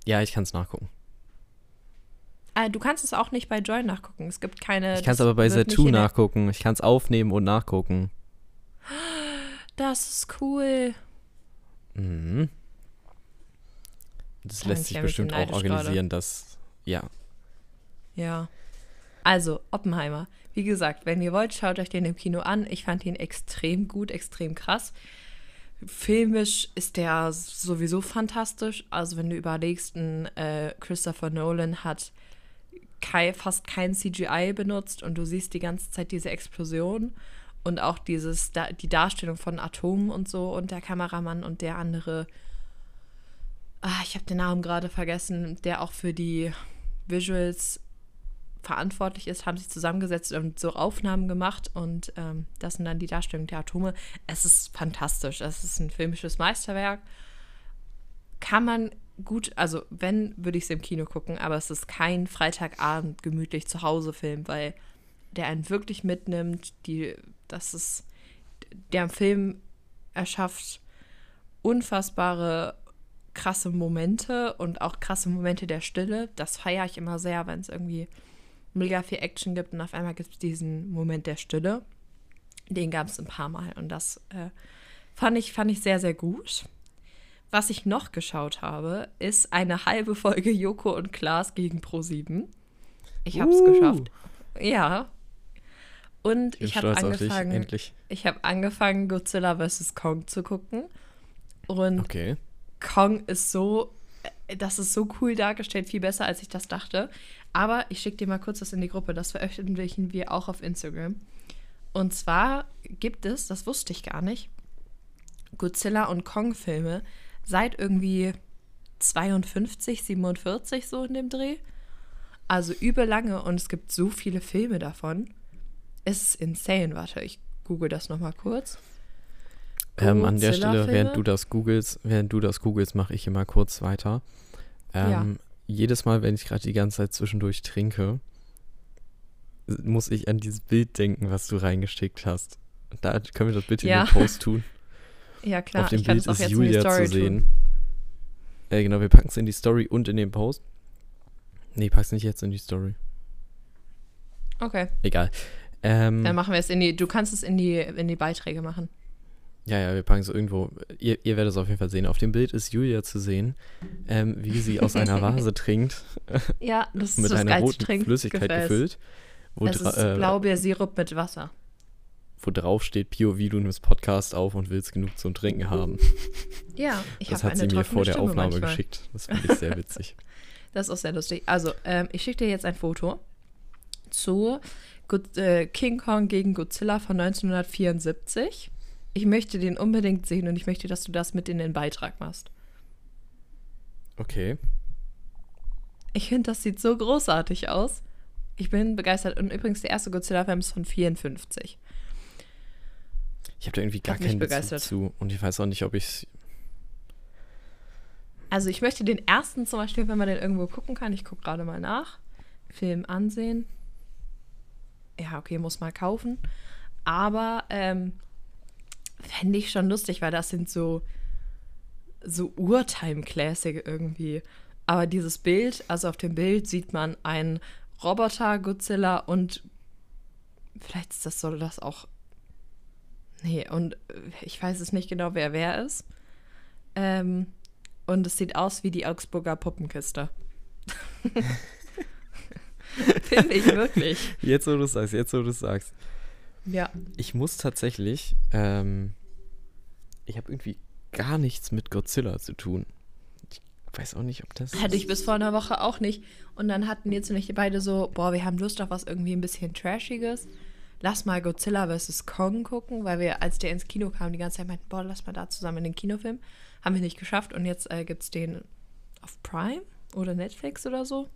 Ja, ich kann es nachgucken. Äh, du kannst es auch nicht bei Join nachgucken. Es gibt keine. Ich kann es aber bei der- nachgucken. Ich kann es aufnehmen und nachgucken. Das ist cool. Mhm. Das Da lässt ich sich bestimmt auch organisieren, dass. Ja. Ja. Also, Oppenheimer. Wie gesagt, wenn ihr wollt, schaut euch den im Kino an. Ich fand ihn extrem gut, extrem krass. Filmisch ist der sowieso fantastisch. Also, wenn du überlegst, ein äh, Christopher Nolan hat kei, fast kein CGI benutzt und du siehst die ganze Zeit diese Explosion und auch dieses, die Darstellung von Atomen und so und der Kameramann und der andere, ah, ich habe den Namen gerade vergessen, der auch für die Visuals verantwortlich ist, haben sich zusammengesetzt und so Aufnahmen gemacht und ähm, das sind dann die Darstellung der Atome. Es ist fantastisch. Es ist ein filmisches Meisterwerk. Kann man gut, also wenn, würde ich es im Kino gucken, aber es ist kein Freitagabend gemütlich zu Hause Film, weil der einen wirklich mitnimmt. Die, das ist, der Film erschafft unfassbare krasse Momente und auch krasse Momente der Stille. Das feiere ich immer sehr, wenn es irgendwie mega viel Action gibt und auf einmal gibt es diesen Moment der Stille. Den gab es ein paar Mal und das äh, fand, ich, fand ich sehr, sehr gut. was ich noch geschaut habe, ist eine halbe Folge Joko und Klaas gegen Pro7. Ich habe es Uh. geschafft. Ja. Und Ich ich habe angefangen, endlich. ich habe angefangen, Godzilla vs. Kong zu gucken. Und Okay. Kong ist so, äh, das ist so cool dargestellt, viel besser, als ich das dachte. Aber ich schicke dir mal kurz das in die Gruppe, das veröffentlichen wir auch auf Instagram. Und zwar gibt es, das wusste ich gar nicht, Godzilla und Kong-Filme seit irgendwie 52, 47 so in dem Dreh. Also übel lange und es gibt so viele Filme davon. Es ist insane. Warte, ich google das nochmal kurz. Ähm, an der Stelle, während du das googelst, während du das googelst, mache ich hier mal kurz weiter. Ähm, Ja. Jedes Mal, wenn ich gerade die ganze Zeit zwischendurch trinke, muss ich an dieses Bild denken, was du reingeschickt hast. Da können wir das bitte Ja. in den Post tun. (laughs) Ja, klar, Auf dem ich kann Bild es auch ist jetzt in die Julia Story zu sehen. tun. Äh, genau, wir packen es in die Story und in den Post. Nee, pack's nicht jetzt in die Story. Okay, Egal. Ähm, dann machen wir es in die, du kannst es in die, in die Beiträge machen. Ja, ja, wir packen es irgendwo. Ihr, ihr werdet es auf jeden Fall sehen. Auf dem Bild ist Julia zu sehen, ähm, wie sie aus einer (laughs) Vase trinkt, Ja, das ist mit das einer roten Trink Flüssigkeit Gefäß. gefüllt, wo, Das dra ist äh, Blaubeersirup mit Wasser. wo drauf steht, POV, du nimmst Podcast auf und willst genug zum Trinken haben. Ja, ich das habe hat eine sie mir vor der Stimme Aufnahme manchmal. geschickt. Das finde ich sehr witzig. (laughs) Das ist auch sehr lustig. Also, ähm, ich schicke dir jetzt ein Foto zu Good, äh, King Kong gegen Godzilla von 1974. Ich möchte den unbedingt sehen und ich möchte, dass du das mit in den Beitrag machst. Okay. Ich finde, das sieht so großartig aus. Ich bin begeistert. Und übrigens, der erste Godzilla-Film ist von 54. Ich habe da irgendwie gar keinen Bezug begeistert. zu. Und ich weiß auch nicht, ob ich Also ich möchte den ersten zum Beispiel, wenn man den irgendwo gucken kann, ich gucke gerade mal nach, Film ansehen. Ja, okay, muss mal kaufen. Aber ähm, fände ich schon lustig, weil das sind so, so Urtime-Classic irgendwie. Aber dieses Bild, also auf dem Bild sieht man einen Roboter, Godzilla und vielleicht ist das, soll das auch. Nee, und ich weiß es nicht genau, wer wer ist. Ähm, und es sieht aus wie die Augsburger Puppenkiste. (laughs) Finde ich wirklich. Jetzt, wo du es sagst, jetzt, wo du es sagst. Ja. Ich muss tatsächlich, ähm, ich habe irgendwie gar nichts mit Godzilla zu tun. Ich weiß auch nicht, ob das. Hatte ich bis vor einer Woche auch nicht. Und dann hatten jetzt nicht beide so, boah, wir haben Lust auf was irgendwie ein bisschen Trashiges. Lass mal Godzilla vs. Kong gucken, weil wir, als der ins Kino kam, die ganze Zeit meinten, boah, lass mal da zusammen in den Kinofilm. Haben wir nicht geschafft und jetzt äh, gibt es den auf Prime oder Netflix oder so.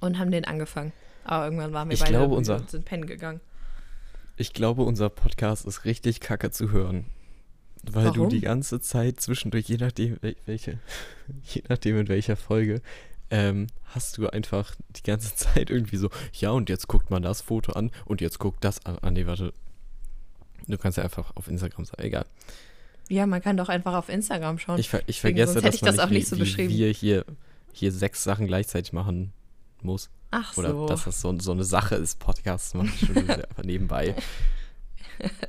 Und haben den angefangen. Aber irgendwann waren wir Ich beide glaube, unser- und sind pennen gegangen. Ich glaube, unser Podcast ist richtig kacke zu hören. Weil du Warum? die ganze Zeit zwischendurch, je nachdem, wel- welche, (laughs) je nachdem in welcher Folge, ähm, hast du einfach die ganze (laughs) Zeit irgendwie so, ja, und jetzt guckt man das Foto an und jetzt guckt das an. Ah, nee, warte. Du kannst ja einfach auf Instagram sagen, egal. Ja, man kann doch einfach auf Instagram schauen. Ich, ver ich vergesse, dass ich man das auch nicht, nicht so wie, wie beschrieben. wir hier, hier sechs Sachen gleichzeitig machen muss. Ach Oder so. dass das so, so eine Sache ist, Podcasts mache ich schon (laughs) einfach nebenbei.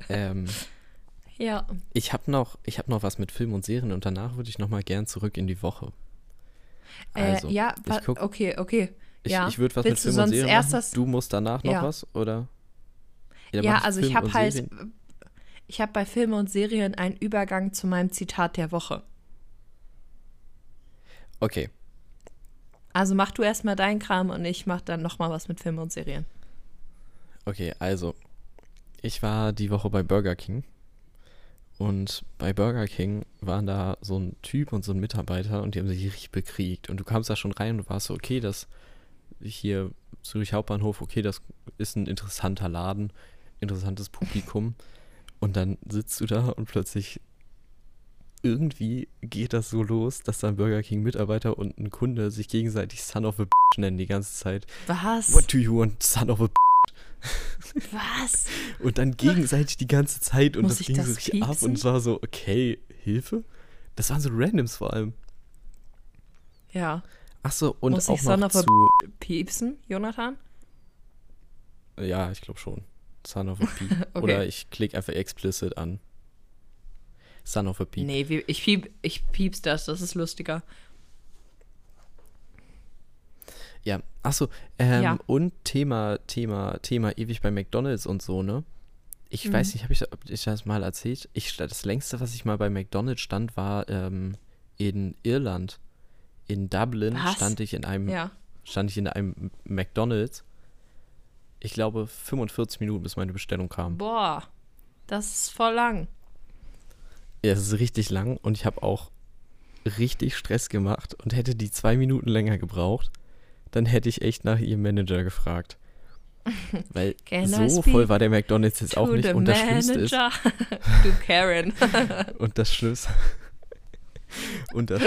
ähm, ja. ich habe noch, ich hab noch was mit Film und Serien und danach würde ich noch mal gern zurück in die Woche. Also, äh, ja, ich guck- okay, okay. ich, ja. ich würde was mit Willst du Film und sonst Serien erst machen. das- Du musst danach noch Ja. was, oder? Ja, mach also ich Film habe und halt, Serien. ich habe bei Filmen und Serien einen Übergang zu meinem Zitat der Woche. Okay, Also mach du erstmal deinen Kram und ich mach dann nochmal was mit Filmen und Serien. okay, also ich war die Woche bei Burger King und bei Burger King waren da so ein Typ und so ein Mitarbeiter und die haben sich richtig bekriegt und du kamst da schon rein und warst so, okay, das hier Zürich Hauptbahnhof, okay, das ist ein interessanter Laden, interessantes Publikum und dann sitzt du da und plötzlich irgendwie geht das so los, dass da ein Burger King Mitarbeiter und ein Kunde sich gegenseitig Son of a Bitch nennen die ganze Zeit. Was? What do you want, Son of a Was? (laughs) und dann gegenseitig die ganze Zeit und Muss das ging so das richtig ab und es war so, okay, Hilfe? Das waren so Randoms vor allem. Ja. Achso, und Muss auch ich Son noch of a zu, Piepsen, Jonathan? ja, ich glaube schon. Son of a P. (laughs) Okay. Oder ich klicke einfach explicit an. Son of a Peep. Nee, ich, piep, ich piep's das, das ist lustiger. Ja, achso, ähm, Ja. und Thema, Thema, Thema ewig bei McDonalds und so, ne? Ich Mhm. weiß nicht, habe ich, ob ich das mal erzählt? Ich, das längste, was ich mal bei McDonalds stand, war ähm, in Irland. In Dublin Was? stand ich in einem, Ja. stand ich in einem McDonalds. Ich glaube 45 Minuten, bis meine Bestellung kam. Boah, das ist voll lang. Ja, es ist richtig lang und ich habe auch richtig Stress gemacht und hätte die zwei Minuten länger gebraucht, dann hätte ich echt nach ihrem Manager gefragt. (laughs) Weil so voll war der McDonalds jetzt auch nicht. Und das Schlimmste ist, manager. (laughs) du Karen. (laughs) und das Schlimmste. und das.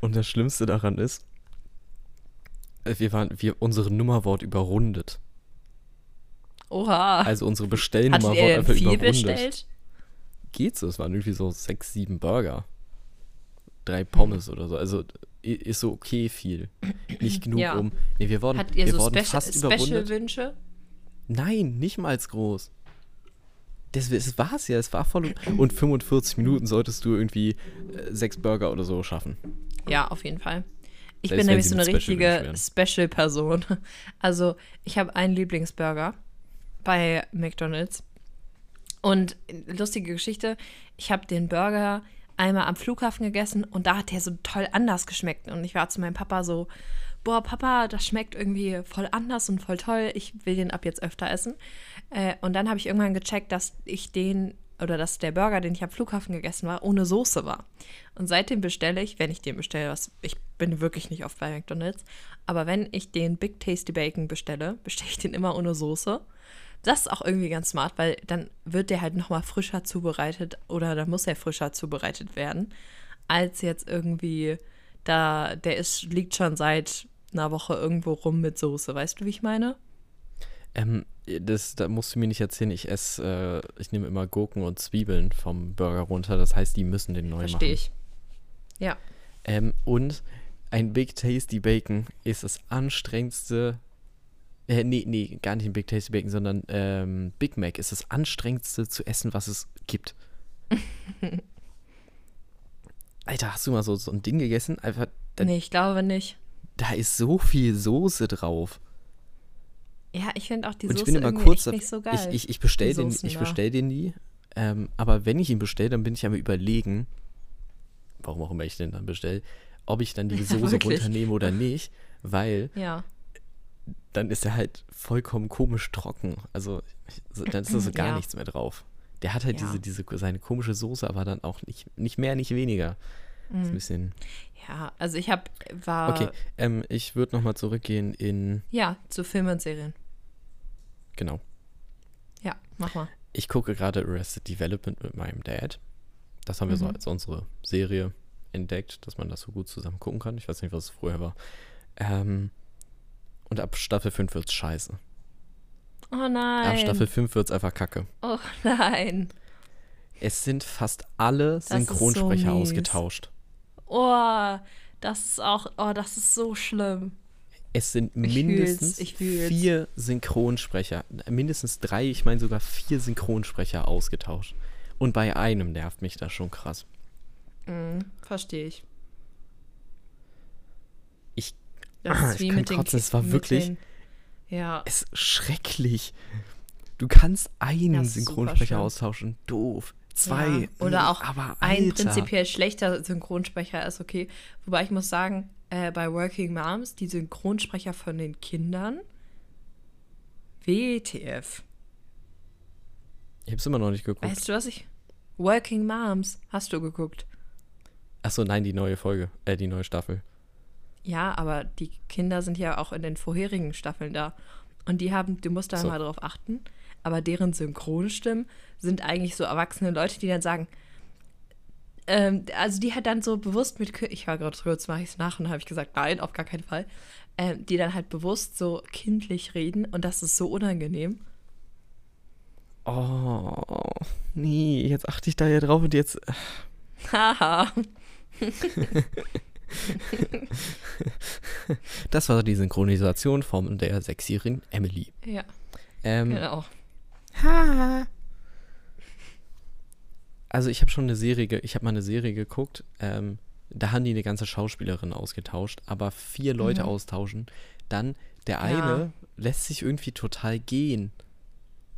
und das Schlimmste daran ist, wir waren, wir, unsere Nummer wurde überrundet. Oha. Also unsere Bestellnummer wurde einfach viel überrundet. bestellt? geht so. Es waren irgendwie so sechs, sieben Burger. Drei Pommes oder so. Also ist so okay viel. Nicht genug Ja. um. Nee, wir wurden, Hattet ihr wir so wurden Special, fast überrundet. Special-Wünsche? Nein, nicht mal als groß. Das, das war's ja, es war voll. Und 45 Minuten solltest du irgendwie äh, sechs Burger oder so schaffen. Ja, auf jeden Fall. Ich Selbst bin nämlich so eine Special richtige. Special-Person. (laughs) Also, ich habe einen Lieblingsburger bei McDonald's. Und lustige Geschichte, ich habe den Burger einmal am Flughafen gegessen und da hat der so toll anders geschmeckt. Und ich war zu meinem Papa so, boah, Papa, das schmeckt irgendwie voll anders und voll toll. Ich will den ab jetzt öfter essen. Äh, und dann habe ich irgendwann gecheckt, dass ich den oder dass der Burger, den ich am Flughafen gegessen war, ohne Soße war. Und seitdem bestelle ich, wenn ich den bestelle, was ich bin wirklich nicht oft bei McDonald's, aber wenn ich den Big Tasty Bacon bestelle, bestelle ich den immer ohne Soße. Das ist auch irgendwie ganz smart, weil dann wird der halt nochmal frischer zubereitet oder dann muss er frischer zubereitet werden, als jetzt irgendwie da, der ist, liegt schon seit einer Woche irgendwo rum mit Soße. Weißt du, wie ich meine? Ähm, das, da musst du mir nicht erzählen, ich esse, äh, ich nehme immer Gurken und Zwiebeln vom Burger runter. Das heißt, die müssen den neu Verstehe machen. ich. Ja. Ähm, und ein Big Tasty Bacon ist das anstrengendste. Äh, nee, nee, gar nicht ein Big Tasty Bacon, sondern ähm, Big Mac ist das anstrengendste zu essen, was es gibt. (laughs) Alter, hast du mal so, so ein Ding gegessen? Einfach, da, Nee, ich glaube nicht. da ist so viel Soße drauf. Ja, ich finde auch die Soße ich bin immer irgendwie kurz, nicht so geil. ich, ich, ich bestell Die den, ich bestell den nie. Ähm, aber wenn ich ihn bestelle, dann bin ich am überlegen, warum auch immer ich den dann bestelle, ob ich dann die (laughs) Soße runternehme oder nicht, weil ja. Dann ist er halt vollkommen komisch trocken. Also so- dann ist da so (clears throat) gar Ja. nichts mehr drauf. Der hat halt Ja. diese, diese, seine komische Soße, aber dann auch nicht, nicht mehr, nicht weniger. Mhm. Ist ein bisschen. Ja, also ich habe, war, Okay, ähm, ich würde nochmal zurückgehen in, ja, zu Filmen und Serien. genau. Ja, mach mal. Ich gucke gerade Arrested Development mit meinem Dad. Das haben wir so Mhm. als unsere Serie entdeckt, dass man das so gut zusammen gucken kann. Ich weiß nicht, was es früher war. Ähm, und ab Staffel 5 wird's scheiße. Oh Ab nein. Staffel 5 wird's einfach kacke. oh nein. Es sind fast alle so Synchronsprecher mies. ausgetauscht. Oh, das ist auch, oh, das ist so schlimm. Es sind Ich fühl's, mindestens ich fühl's. vier Synchronsprecher, mindestens drei, ich meine sogar vier Synchronsprecher ausgetauscht. Und bei einem nervt mich das schon krass. Mhm, Verstehe ich. Ich, Das Ah, ist ich wie kann mit den kotzen, es war wirklich- Den, ja, es ist schrecklich. Du kannst einen Synchronsprecher austauschen, doof. Zwei, Ja, oder auch aber ein Alter. prinzipiell schlechter Synchronsprecher ist okay. Wobei ich muss sagen, äh, bei Working Moms, die Synchronsprecher von den Kindern, WTF. Ich hab's immer noch nicht geguckt. Weißt du, was ich. Working Moms, hast du geguckt? Achso, nein, die neue Folge, äh, die neue Staffel. Ja, aber die Kinder sind ja auch in den vorherigen Staffeln da. Und die haben, du musst da So. mal drauf achten, aber deren Synchronstimmen sind eigentlich so erwachsene Leute, die dann sagen, ähm, also die halt dann so bewusst mit, ich war gerade kurz, mache ich es nach und habe ich gesagt, nein, auf gar keinen Fall, ähm, die dann halt bewusst so kindlich reden und das ist so unangenehm. Oh, nee, jetzt achte ich da ja drauf und jetzt. Haha. (laughs) (laughs) Das war die Synchronisation von der sechsjährigen Emily. ja, Ähm, genau. Ha. Also ich habe schon eine Serie, ich habe mal eine Serie geguckt, ähm, da haben die eine ganze Schauspielerin ausgetauscht, aber vier Leute Mhm. austauschen, dann der Ja. eine lässt sich irgendwie total gehen.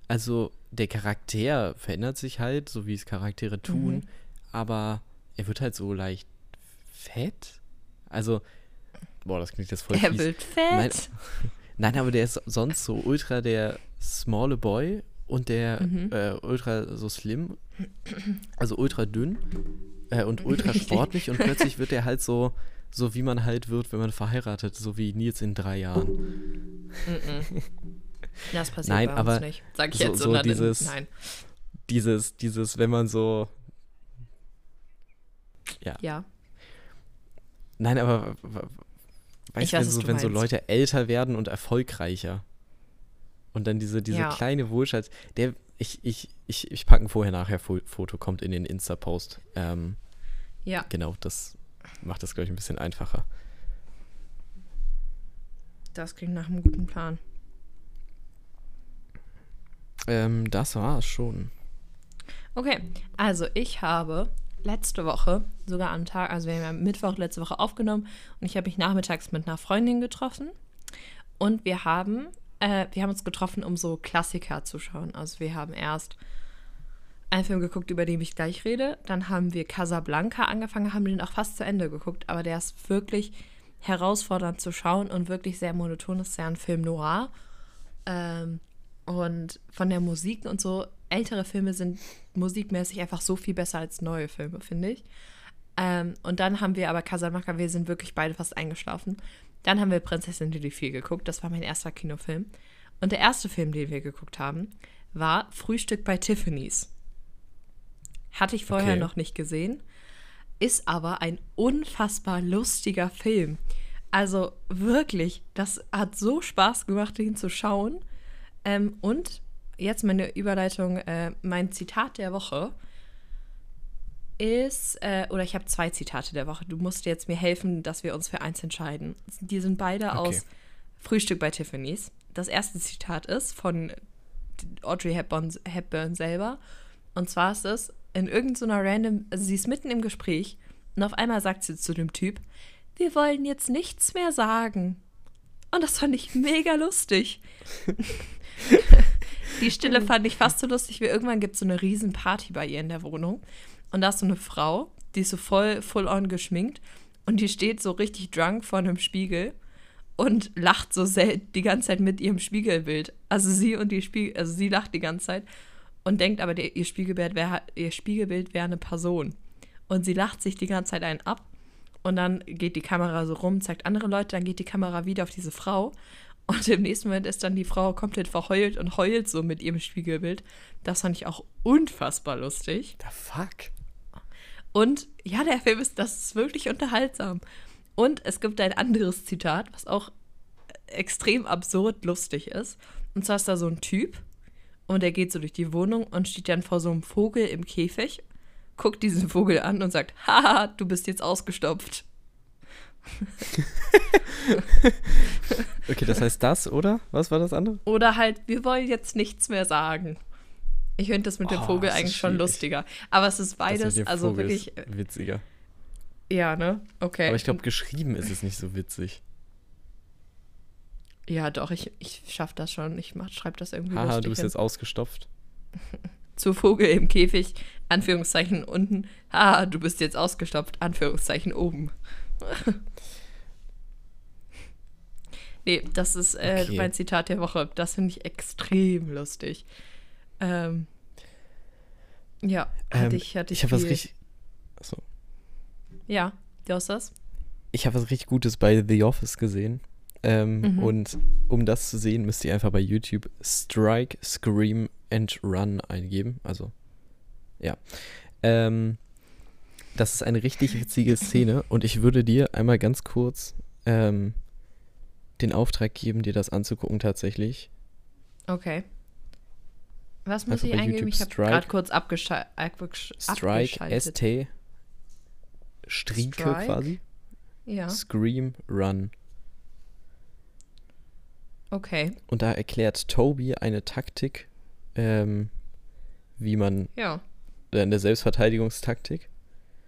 Also der Charakter verändert sich halt, so wie es Charaktere tun, Mhm. aber er wird halt so leicht fett. Also, boah, das klingt jetzt voll Er fies. wird fett. Nein, nein, aber der ist sonst so ultra der smalle Boy und der Mhm. äh, ultra so slim, also ultra dünn äh, und (laughs) ultra sportlich und plötzlich wird er halt so, so wie man halt wird, wenn man verheiratet, so wie Nils in drei Jahren. Mhm. Das passiert Nein, bei uns aber nicht. Sag ich so- jetzt so sondern dieses- Nein. Dieses, dieses, wenn man so, Ja. Nein, aber weißt Ich du, wenn, weiß, so, wenn so meinst. Leute älter werden und erfolgreicher und dann diese, diese Ja. kleine Wohlstand, der, ich, ich, ich, ich packe ein Vorher-Nachher-Foto, kommt in den Insta-Post. Ähm, Ja. Genau, das macht das, glaube ich, ein bisschen einfacher. Das klingt nach einem guten Plan. Ähm, das war es schon. Okay, also ich habe letzte Woche, sogar am Tag, also wir haben ja Mittwoch letzte Woche aufgenommen und ich habe mich nachmittags mit einer Freundin getroffen und wir haben, äh, wir haben uns getroffen, um so Klassiker zu schauen. Also wir haben erst einen Film geguckt, über den ich gleich rede, dann haben wir Casablanca angefangen, haben den auch fast zu Ende geguckt, aber der ist wirklich herausfordernd zu schauen und wirklich sehr monoton. Ist ja ein Film noir. Ähm, und von der Musik und so, ältere Filme sind musikmäßig einfach so viel besser als neue Filme, finde ich. Ähm, und dann haben wir aber Casablanca, wir sind wirklich beide fast eingeschlafen. Dann haben wir Prinzessin Lily 4 geguckt, das war mein erster Kinofilm. Und der erste Film, den wir geguckt haben, war Frühstück bei Tiffany's. Hatte ich vorher Okay. noch nicht gesehen, ist aber ein unfassbar lustiger Film. Also wirklich, das hat so Spaß gemacht, ihn zu schauen. Ähm, und jetzt meine Überleitung, äh, mein Zitat der Woche ist, äh, oder ich habe zwei Zitate der Woche. Du musst jetzt mir helfen, dass wir uns für eins entscheiden. Die sind beide Okay. aus Frühstück bei Tiffany's. Das erste Zitat ist von Audrey Hepburn, Hepburn selber. Und zwar ist es in irgendeiner random, also sie ist mitten im Gespräch und auf einmal sagt sie zu dem Typ, wir wollen jetzt nichts mehr sagen. Und das fand ich mega lustig. (laughs) Die Stille fand ich fast so lustig, wie irgendwann gibt es so eine riesen Party bei ihr in der Wohnung. Und da ist so eine Frau, die ist so voll, full on geschminkt und die steht so richtig drunk vor einem Spiegel und lacht so die ganze Zeit mit ihrem Spiegelbild. Also sie und die Spiegel, also sie lacht die ganze Zeit und denkt aber, ihr Spiegelbild wäre ihr Spiegelbild wäre eine Person. Und sie lacht sich die ganze Zeit einen ab und dann geht die Kamera so rum, zeigt andere Leute, dann geht die Kamera wieder auf diese Frau und im nächsten Moment ist dann die Frau komplett verheult und heult so mit ihrem Spiegelbild. Das fand ich auch unfassbar lustig. The fuck? Und ja, der Film ist, das ist wirklich unterhaltsam. Und es gibt ein anderes Zitat, was auch extrem absurd lustig ist. Und zwar ist da so ein Typ und der geht so durch die Wohnung und steht dann vor so einem Vogel im Käfig, guckt diesen Vogel an und sagt, haha, du bist jetzt ausgestopft. (laughs) Okay, das heißt das, oder? Was war das andere? Oder halt, wir wollen jetzt nichts mehr sagen. Ich finde das mit dem Oh, Vogel eigentlich schon lustiger. Aber es ist beides, also Vogel wirklich, witziger. ja, ne? Okay. Aber ich glaube, geschrieben ist es nicht so witzig. Ja, doch, ich, ich schaff das schon. Ich schreibe das irgendwie Haha, du bist hin. jetzt ausgestopft. (laughs) Zu Vogel im Käfig, Anführungszeichen unten. Haha, du bist jetzt ausgestopft, Anführungszeichen oben. Nee, das ist äh, Okay. mein Zitat der Woche. Das finde ich extrem lustig. Ähm, ja, hatte Ähm, ich, hatte ich Ich habe was richtig. Achso. Ja, du hast das? Ich habe was richtig Gutes bei The Office gesehen. Ähm, Mhm. Und um das zu sehen, müsst ihr einfach bei YouTube Strike, Scream and Run eingeben. Also, ja. Ähm, das ist eine richtig witzige Szene und ich würde dir einmal ganz kurz ähm, den Auftrag geben, dir das anzugucken tatsächlich. Okay. Was muss Einfach ich eingeben? Ich habe gerade kurz abgeschal abgesch Strike, abgeschaltet. ST, Strieke Strike? quasi. Ja, Scream, Run. okay. Und da erklärt Toby eine Taktik, ähm, wie man Ja. eine Selbstverteidigungstaktik.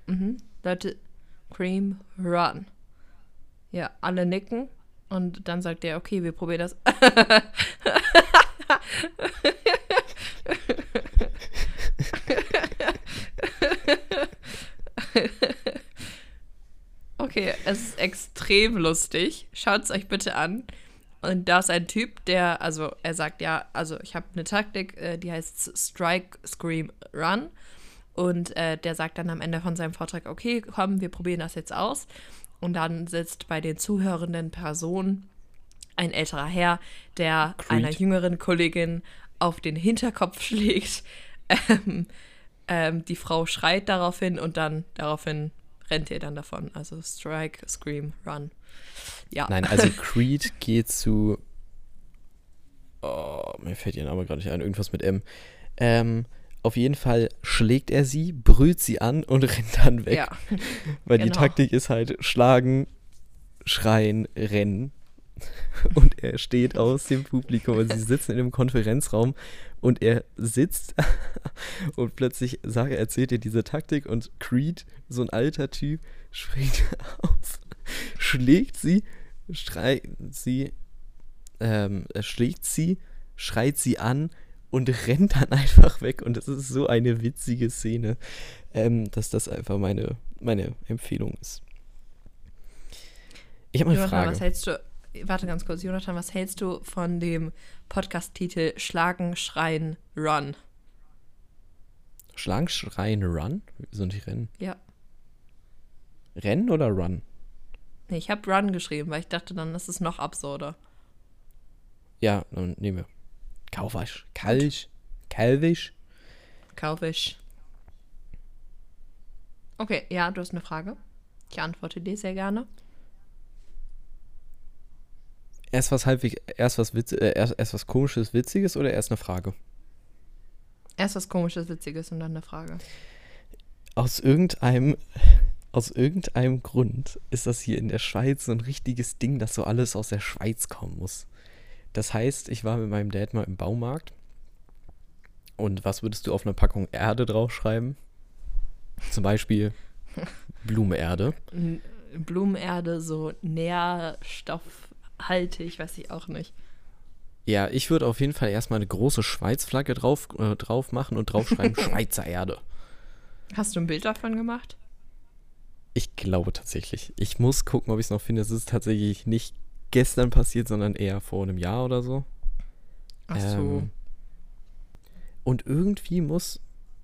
Mhm. Leute, Cream, run. Ja, alle nicken und dann sagt er, okay, wir probieren das. (laughs) okay, es ist extrem lustig. Schaut es euch bitte an. Und da ist ein Typ, der, also er sagt ja, also ich habe eine Taktik, äh, die heißt Strike, Scream, Run. Und äh, der sagt dann am Ende von seinem Vortrag, okay, komm, wir probieren das jetzt aus. Und dann sitzt bei den zuhörenden Personen ein älterer Herr, der Creed. einer jüngeren Kollegin auf den Hinterkopf (laughs) schlägt. Ähm, ähm, die Frau schreit daraufhin und dann daraufhin rennt er dann davon. Also Strike, Scream, Run. Ja. Nein, also (laughs) Creed geht zu. Oh, mir fällt ihr Name gerade nicht ein, irgendwas mit M. Ähm, auf jeden Fall schlägt er sie, brüllt sie an und (laughs) rennt dann weg. ja. Weil die genau. Taktik ist halt schlagen, schreien, rennen. (laughs) Und er steht aus dem Publikum und sie sitzen in einem Konferenzraum und er sitzt (laughs) und plötzlich sagt, er erzählt ihr diese Taktik und Creed, so ein alter Typ, springt auf, schlägt sie, schreit sie, ähm, schlägt sie, schreit sie an und rennt dann (laughs) einfach weg und das ist so eine witzige Szene, ähm, dass das einfach meine, meine Empfehlung ist. Ich habe eine Jonathan, Frage. was hältst du? Warte ganz kurz, Jonathan, was hältst du von dem Podcast-Titel Schlagen, Schreien, Run? Schlagen, schreien, run? Wieso nicht rennen? Ja. Rennen oder run? Nee, ich habe Run geschrieben, weil ich dachte, dann ist es noch absurder. Ja, dann nehmen wir. Kaufisch. Kalch. Kalvisch. Kaufisch. Okay, ja, du hast eine Frage. Ich antworte dir sehr gerne. Erst was halbwegs, erst was Witz, äh, erst, erst was komisches, witziges oder erst eine Frage? Erst was komisches, witziges und dann eine Frage. Aus irgendeinem, (laughs) aus irgendeinem Grund ist das hier in der Schweiz so ein richtiges Ding, dass so alles aus der Schweiz kommen muss. Das heißt, ich war mit meinem Dad mal im Baumarkt. Und was würdest du auf einer Packung Erde draufschreiben? Zum Beispiel (laughs) Blumenerde. Blumenerde, so nährstoffhaltig, weiß ich auch nicht. Ja, ich würde auf jeden Fall erstmal eine große Schweiz-Flagge drauf, äh, drauf machen und draufschreiben (laughs) Schweizer Erde. Hast du ein Bild davon gemacht? Ich glaube tatsächlich. Ich muss gucken, ob ich es noch finde. Es ist tatsächlich nicht gestern passiert, sondern eher vor einem Jahr oder so. Ach so. Ähm, und irgendwie muss.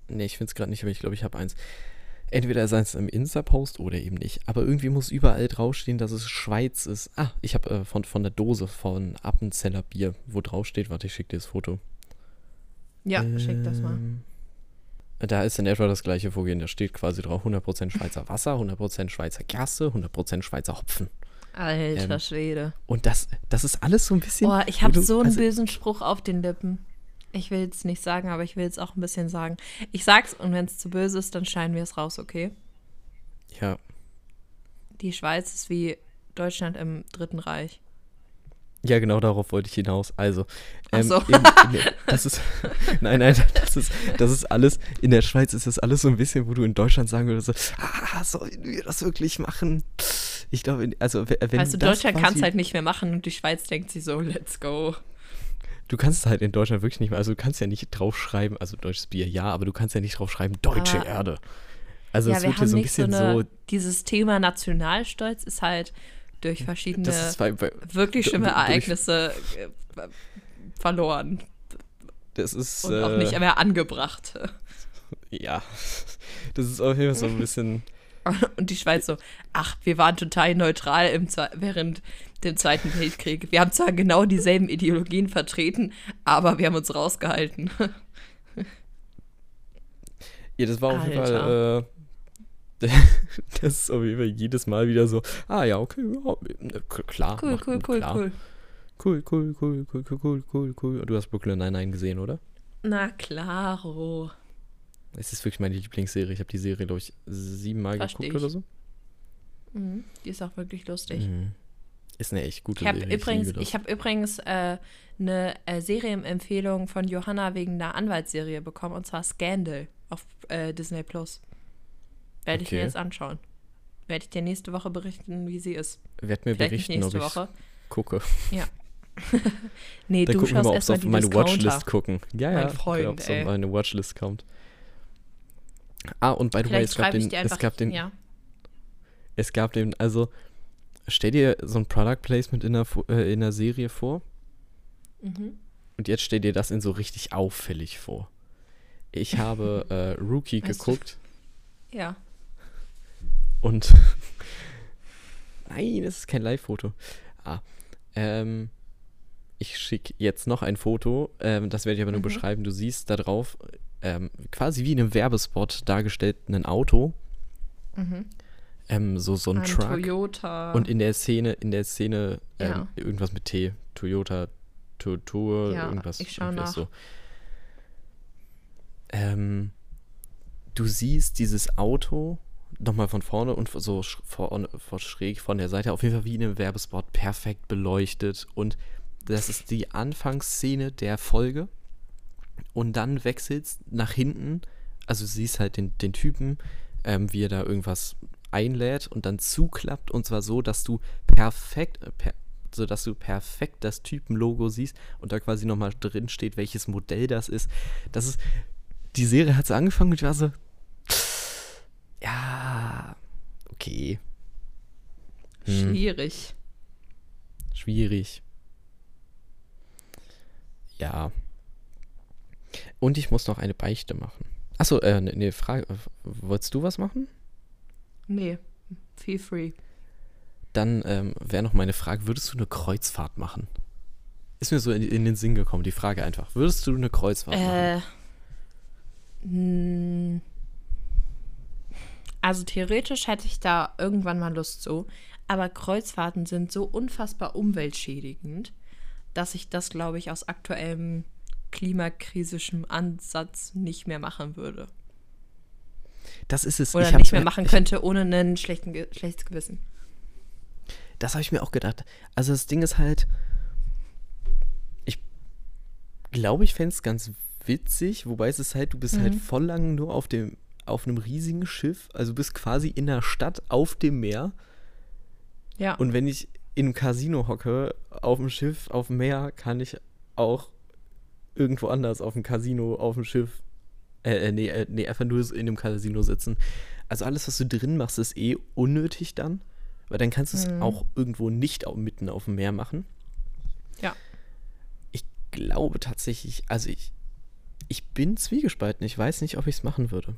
Nee, ich finde es gerade nicht, aber ich glaube, ich habe eins. Entweder sei es im Insta-Post oder eben nicht. Aber irgendwie muss überall draufstehen, dass es Schweiz ist. Ah, ich habe äh, von, von der Dose von Appenzeller Bier, wo draufsteht. Warte, ich schicke dir das Foto. ja, schick das mal. Ähm, Da ist in etwa das gleiche Vorgehen. Da steht quasi drauf 100% Schweizer Wasser, 100% Schweizer Gerste, 100% Schweizer Hopfen. Alter ähm, Schwede. Und das, das ist alles so ein bisschen. Boah, ich habe so einen also, bösen Spruch auf den Lippen. Ich will es nicht sagen, aber ich will es auch ein bisschen sagen. Ich sag's und wenn es zu böse ist, dann schneiden wir es raus, okay? Ja, Die Schweiz ist wie Deutschland im Dritten Reich. ja, genau darauf wollte ich hinaus. Also, ähm, so. in, in, das ist. (laughs) Nein, nein, das ist, das ist alles. In der Schweiz ist das alles so ein bisschen, wo du in Deutschland sagen würdest: Ah, sollen wir das wirklich machen? Ich glaube, also, wenn. du, das Deutschland kann es halt nicht mehr machen und die Schweiz denkt sich so, let's go. Du kannst es halt in Deutschland wirklich nicht mehr. Also, du kannst ja nicht draufschreiben, also deutsches Bier, ja, aber du kannst ja nicht draufschreiben, deutsche Aber- Erde. Also, ja, es wir wird hier haben so ein nicht so bisschen eine, so. dieses Thema Nationalstolz ist halt durch verschiedene bei, bei, wirklich schlimme durch- Ereignisse äh, verloren das ist. und äh, auch nicht mehr angebracht. Ja. Das ist auf jeden Fall so ein bisschen. (laughs) Und die Schweiz so, ach, wir waren total neutral im während dem Zweiten Weltkrieg. Wir haben zwar genau dieselben Ideologien vertreten, aber wir haben uns rausgehalten. (laughs) Ja, das war auf jeden Fall. Äh, (laughs) das ist auf jeden Fall jedes Mal wieder so. Ah, ja, okay, ja, klar. Cool, cool, cool, klar. cool. Cool, cool, cool, cool, cool, cool, cool, cool. Du hast Brooklyn Nine-Nine gesehen, oder? Na klaro. Es ist wirklich meine Lieblingsserie. Ich habe die Serie, glaube ich, siebenmal Versteh geguckt ich. oder so. Mhm. Die ist auch wirklich lustig. Mhm. Ist eine echt gute Ich Serie. übrigens, das. ich habe übrigens äh, eine äh, Serienempfehlung von Johanna wegen einer Anwaltsserie bekommen und zwar Scandal auf äh, Disney Plus. Werde ich mir Okay. jetzt anschauen. Werde ich dir nächste Woche berichten, wie sie ist. Werd mir Vielleicht berichten, ob ich Woche. gucke. (laughs) (laughs) Nee, Dann du gucken wir mal, ob es auf meine Discounter. Watchlist gucken. Ja, Mein ja. Freund, ob es auf meine Watchlist kommt. Ah, und by the way, es gab den, es gab den, ja. es gab den, also stell dir so ein Product Placement in einer, Fu- äh, in einer Serie vor Mhm. und jetzt stell dir das in so richtig auffällig vor. Ich habe (laughs) äh, Rookie Weißt du- geguckt ja. und (laughs) nein, es ist kein Live-Foto. Ah, ähm, ich schicke jetzt noch ein Foto, ähm, das werde ich aber nur Mhm. beschreiben. Du siehst da drauf ähm, quasi wie in einem Werbespot dargestellt ein Auto, Mhm. ähm, so so ein, Ein Truck. Toyota. Und in der Szene, in der Szene ähm, Ja. irgendwas mit T, Toyota, Tour, Ja, irgendwas. ich schau nach. So. Ähm, du siehst dieses Auto nochmal von vorne und so vorne, vor schräg von der Seite, auf jeden Fall wie in einem Werbespot, perfekt beleuchtet. Und das ist die Anfangsszene der Folge. Und dann wechselst nach hinten, also du siehst halt den, den Typen, ähm, wie er da irgendwas einlädt und dann zuklappt und zwar so, dass du perfekt, äh, per, so dass du perfekt das Typenlogo siehst und da quasi nochmal drin steht, welches Modell das ist. Das ist, die Serie hat so angefangen und ich war so, ja, okay, Hm. Schwierig. schwierig. Ja. Und ich muss noch eine Beichte machen. Achso, äh, ne, ne Frage. äh, Wolltest du was machen? Nee. Feel free. Dann ähm, wäre noch meine Frage, würdest du eine Kreuzfahrt machen? Ist mir so in, in den Sinn gekommen, die Frage einfach. Würdest du eine Kreuzfahrt machen? Äh. mh. Also theoretisch hätte ich da irgendwann mal Lust zu, aber Kreuzfahrten sind so unfassbar umweltschädigend, dass ich das, glaube ich, aus aktuellem klimakrisischen Ansatz nicht mehr machen würde. Das ist es. Oder nicht mehr machen könnte ohne ein schlechten, schlechtes Gewissen. Das habe ich mir auch gedacht. Also das Ding ist halt, ich glaube, ich fände es ganz witzig, wobei es ist halt, du bist halt Mhm. voll lang nur auf dem, auf einem riesigen Schiff, also du bist quasi in der Stadt auf dem Meer Ja. und wenn ich in einem Casino hocke, auf dem Schiff, auf dem Meer, kann ich auch irgendwo anders auf dem Casino, auf dem Schiff, äh, äh, nee, äh, nee, einfach nur in einem Casino sitzen. Also alles, was du drin machst, ist eh unnötig dann, weil dann kannst du es Mhm. auch irgendwo nicht au- mitten auf dem Meer machen. Ja. Ich glaube tatsächlich, also ich, ich bin zwiegespalten. Ich weiß nicht, ob ich es machen würde.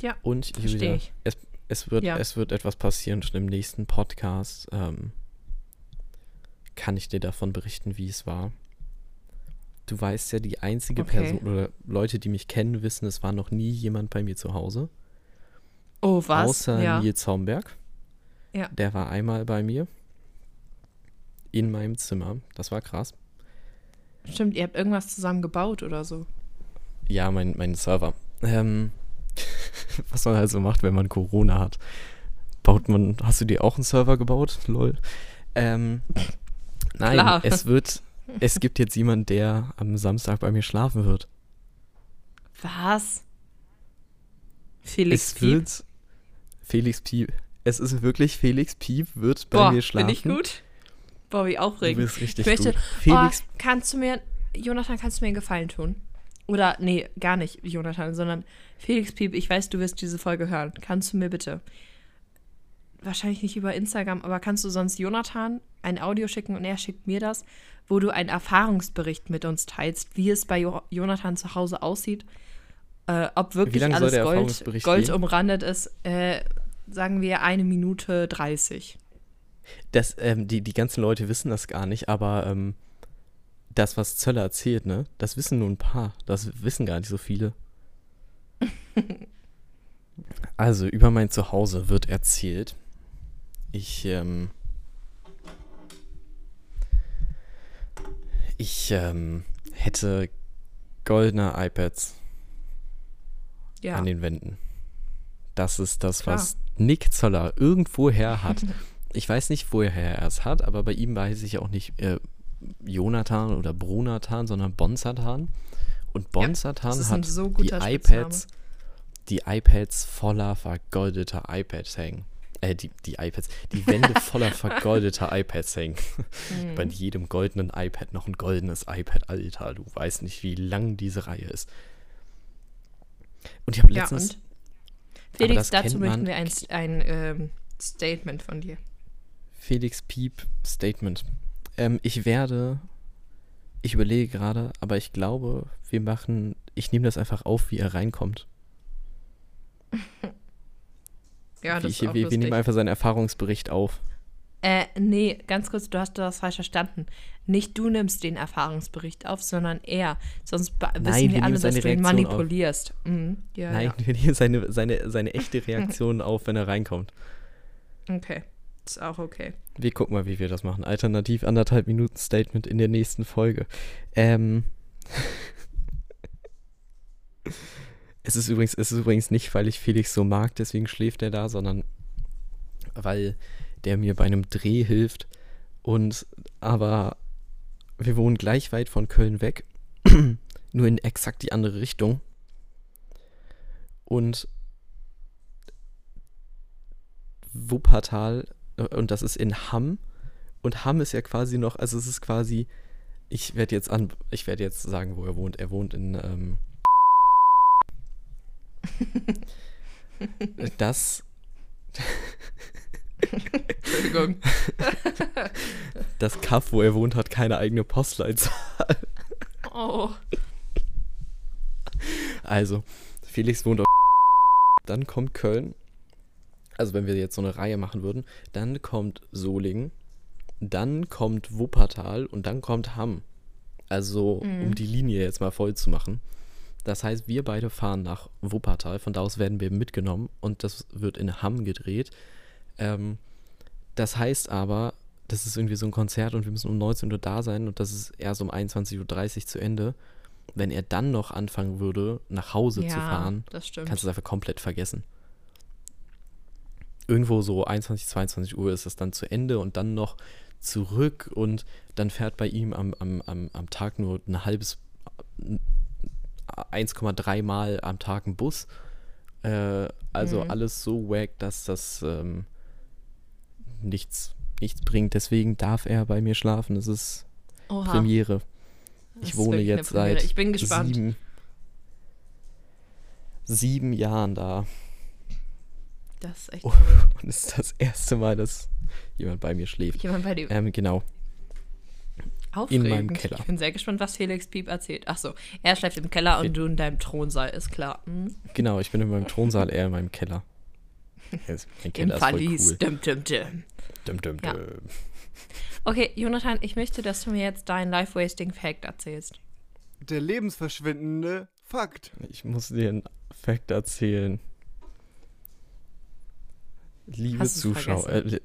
Ja, Und Julia, ich. es, es, wird, Ja. es wird etwas passieren schon im nächsten Podcast. Ähm, kann ich dir davon berichten, wie es war. Du weißt ja, die einzige Okay. Person oder Leute, die mich kennen, wissen, es war noch nie jemand bei mir zu Hause. Oh, was? Außer ja. Nils Homberg. Ja. Der war einmal bei mir. In meinem Zimmer. Das war krass. Stimmt, ihr habt irgendwas zusammen gebaut oder so. Ja, mein, mein Server. Ähm, (laughs) was man halt so macht, wenn man Corona hat. Baut man, hast du dir auch einen Server gebaut? Lol. Ähm, nein, Klar. es wird, es gibt jetzt jemand, der am Samstag bei mir schlafen wird. Was? Felix es Piep? wird Felix Piep. Es ist wirklich Felix Piep wird bei Boah, mir schlafen. Bin ich gut? Boah, wie Du aufregend. bist richtig Ich möchte, gut. Felix, oh, kannst du mir, Jonathan, kannst du mir einen Gefallen tun? Oder, nee, gar nicht Jonathan, sondern Felix Piep, ich weiß, du wirst diese Folge hören. Kannst du mir bitte, wahrscheinlich nicht über Instagram, aber kannst du sonst Jonathan ein Audio schicken und er schickt mir das, wo du einen Erfahrungsbericht mit uns teilst, wie es bei jo Jonathan zu Hause aussieht, äh, ob wirklich alles Gold, Gold umrandet ist, äh, sagen wir eine Minute 30. das, ähm, die, die ganzen Leute wissen das gar nicht, aber ähm, das, was Zöller erzählt, ne, das wissen nur ein paar. Das wissen gar nicht so viele. (laughs) also, über mein Zuhause wird erzählt. Ich, ähm, ich, ähm, hätte goldene iPads Ja. an den Wänden. Das ist das, Klar. was Nick Zoller irgendwoher (laughs) hat. Ich weiß nicht, woher er es hat, aber bei ihm weiß ich auch nicht äh, Jonathan oder Brunathan, sondern Bonsatan. Und Bonsatan ein hat so die iPads, die iPads voller vergoldeter iPads hängen. Äh, die, die iPads, die Wände (laughs) voller vergoldeter iPads hängen. Mhm. Bei jedem goldenen iPad noch ein goldenes iPad, Alter. Du weißt nicht, wie lang diese Reihe ist. Und ich habe Ja, letztens. und? Felix, dazu möchten wir ein, ein ähm, Statement von dir. Felix Piep Statement. Ähm, ich werde, ich überlege gerade, aber ich glaube, wir machen, ich nehme das einfach auf, wie er reinkommt. (laughs) Ja, das ich, ist auch wir, wir nehmen einfach seinen Erfahrungsbericht auf. Äh, nee, ganz kurz, du hast das falsch verstanden. Nicht du nimmst den Erfahrungsbericht auf, sondern er. Sonst Nein, wissen wir wir alle, dass du ihn manipulierst. Mhm. Ja, Nein, wir nehmen seine, seine, seine echte Reaktion auf, wenn er reinkommt. ja. Okay. Ist auch okay. Wir gucken mal, wie wir das machen. Alternativ anderthalb Minuten Statement in der nächsten Folge. Ähm. (laughs) es ist übrigens, es ist übrigens nicht, weil ich Felix so mag, deswegen schläft er da, sondern weil der mir bei einem Dreh hilft. Und aber wir wohnen gleich weit von Köln weg, (clears throat) nur in exakt die andere Richtung. Und Wuppertal äh, und das ist in Hamm und Hamm ist ja quasi noch, also es ist quasi, ich werde jetzt an, ich werde jetzt sagen, wo er wohnt. Er wohnt in ähm, (laughs) das Entschuldigung. (laughs) das Kaff, wo er wohnt, hat keine eigene Postleitzahl. Oh. Also Felix wohnt auf (laughs) dann kommt Köln. Also wenn wir jetzt so eine Reihe machen würden, dann kommt Solingen, dann kommt Wuppertal und dann kommt Hamm. Also um die Linie jetzt mal voll zu machen. Das heißt, wir beide fahren nach Wuppertal, von da aus werden wir mitgenommen und das wird in Hamm gedreht. Ähm, das heißt aber, das ist irgendwie so ein Konzert und wir müssen um 19 Uhr da sein und das ist erst um 21.30 Uhr zu Ende. Wenn er dann noch anfangen würde, nach Hause Ja, zu fahren, das kannst du es einfach komplett vergessen. Irgendwo so 21, 22 Uhr ist es dann zu Ende und dann noch zurück und dann fährt bei ihm am, am, am, am Tag nur ein halbes, 1,3 Mal am Tag ein Bus. Äh, also Mhm. alles so wack, dass das ähm, nichts, nichts bringt. Deswegen darf er bei mir schlafen. Das ist Oha. Premiere. Das Ich wohne jetzt seit Ich bin gespannt. sieben, sieben Jahren da. Das ist echt Oh. (laughs) verrückt. Und es ist das erste Mal, dass jemand bei mir schläft. Jemand bei dir. Ähm, genau. Aufregend. meinem Keller. Ich bin sehr gespannt, was Felix Piep erzählt. Achso, er schläft im Keller Fe- und du in deinem Thronsaal, ist klar. Hm? Genau, ich bin in meinem Thronsaal, er in meinem Keller. (laughs) Mein Im Keller voll Verlies. cool. Dum, dum, dum. Dum, dum, Ja. dum. Okay, Jonathan, ich möchte, dass du mir jetzt deinen Life-Wasting-Fact erzählst. Der lebensverschwindende Fakt. Ich muss dir einen Fact erzählen. Liebe Zuschauer, äh,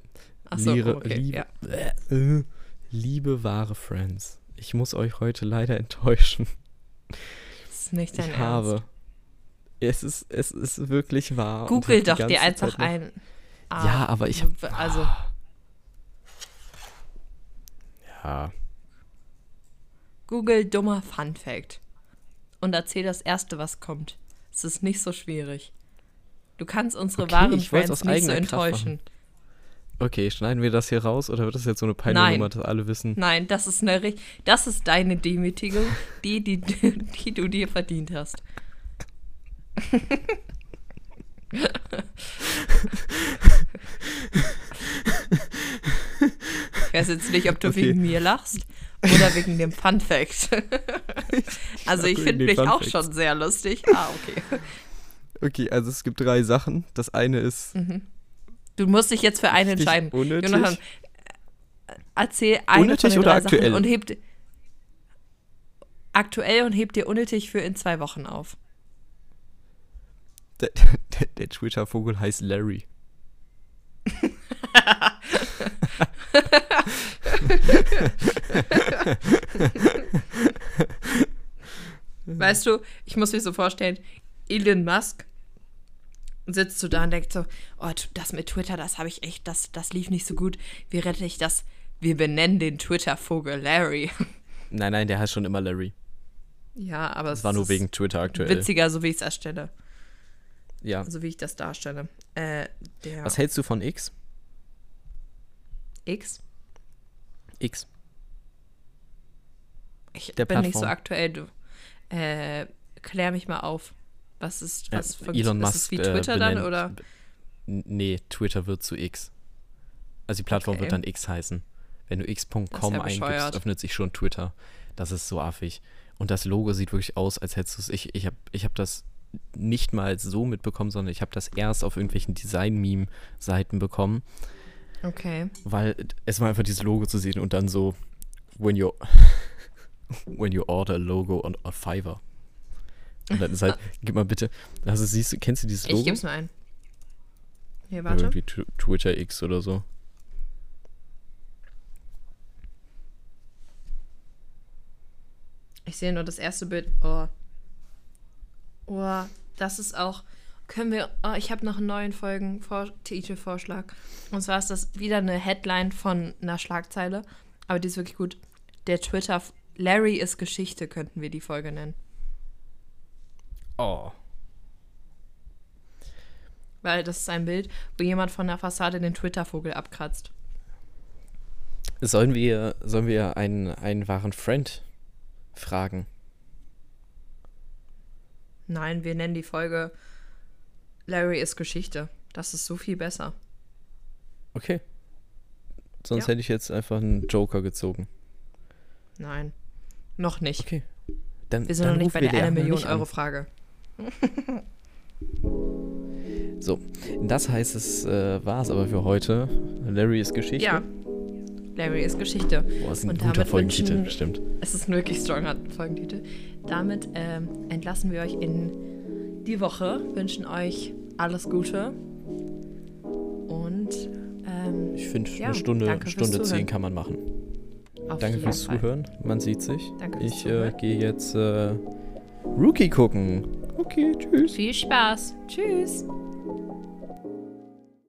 liebe, okay. liebe, ja. äh, liebe wahre Friends, ich muss euch heute leider (laughs) enttäuschen. Das ist nicht dein ich Ernst. habe. Es ist, es ist wirklich wahr. Google doch dir einfach noch- ein. Ah, Ja, aber ich hab- Also, Ja, Google dummer Fun Fact. Und erzähl das erste, was kommt. Es ist nicht so schwierig. Du kannst unsere Okay, wahren aus nicht so eigener Kraft enttäuschen. Okay, schneiden wir das hier raus oder wird das jetzt so eine Nein. Peinlichnummer, dass alle wissen? Nein, das ist eine das ist deine Demütigung, (laughs) die, die, die du dir verdient hast. Ich weiß jetzt nicht, ob du Okay. wegen mir lachst oder wegen dem Fun Fact. (laughs) also ich finde mich Fun auch Facts. schon sehr lustig. Ah, okay. Okay, also es gibt drei Sachen. Das eine ist Du musst dich jetzt für einen richtig entscheiden. unnötig. Jonathan, erzähl eine Unnötig oder aktuell? Sachen und heb aktuell und heb dir unnötig für in zwei Wochen auf. Der, der, der Twitter-Vogel heißt Larry. (laughs) Weißt du, ich muss mir so vorstellen, Elon Musk sitzt du da und denkst so, oh, das mit Twitter, das habe ich echt, das, das lief nicht so gut. Wie rette ich das? Wir benennen den Twitter-Vogel Larry. (laughs) Nein, nein, der heißt schon immer Larry. Ja, aber Das war nur ist wegen Twitter aktuell. witziger, so wie ich es erstelle. Ja. So wie ich das darstelle. Äh, Was hältst du von X? X? X. Ich Der bin nicht so Plattform. aktuell, du. Äh, klär mich mal auf. Was ist, was für Elon ist Musk. es wie äh, Twitter dann benennt- oder? Nee, Twitter wird zu X. Also die Plattform Okay. wird dann X heißen. Wenn du x.com ist ja eingibst, öffnet sich schon Twitter. Das ist so affig. Und das Logo sieht wirklich aus, als hättest du es. Ich, ich habe ich hab das nicht mal so mitbekommen, sondern ich habe das erst auf irgendwelchen Design-Meme-Seiten bekommen, Okay. weil es war einfach dieses Logo zu sehen und dann so, when you, (laughs) when you order a logo on a Fiverr. Und dann ist halt, gib mal bitte, also siehst du, kennst du dieses Logo? Ich geb's mal ein. Hier, warte. Irgendwie Tw- Twitter X oder so. Ich sehe nur das erste Bild. Oh. Oh, das ist auch. Können wir. Oh, ich habe noch einen neuen Folgen Titelvorschlag. Und zwar ist das wieder eine Headline von einer Schlagzeile. Aber die ist wirklich gut. Der Twitter. Larry ist Geschichte, könnten wir die Folge nennen. Oh. Weil das ist ein Bild, wo jemand von der Fassade den Twitter-Vogel abkratzt. Sollen wir, sollen wir einen, einen wahren Friend fragen? Nein, wir nennen die Folge Larry ist Geschichte. Das ist so viel besser. Okay. Sonst Ja. hätte ich jetzt einfach einen Joker gezogen. Nein. Noch nicht. Okay. Dann, Wir sind dann noch nicht bei der wir 1 die Million. Euro Frage. (laughs) So, das heißt, es äh, war es aber für heute. Larry ist Geschichte. Ja. Larry ist Geschichte. Boah, ist ein Und guter Folgentitel, wünschen- bestimmt. Es ist ein wirklich stronger Folgentitel. Damit ähm, entlassen wir euch in die Woche, wünschen euch alles Gute und ähm, Ich finde, Ja, eine Stunde, Stunde zehn kann man machen. auf Danke fürs Fall. Zuhören. Man sieht sich. Danke ich äh, gehe jetzt äh, Rookie gucken. Okay, tschüss. Viel Spaß. Tschüss.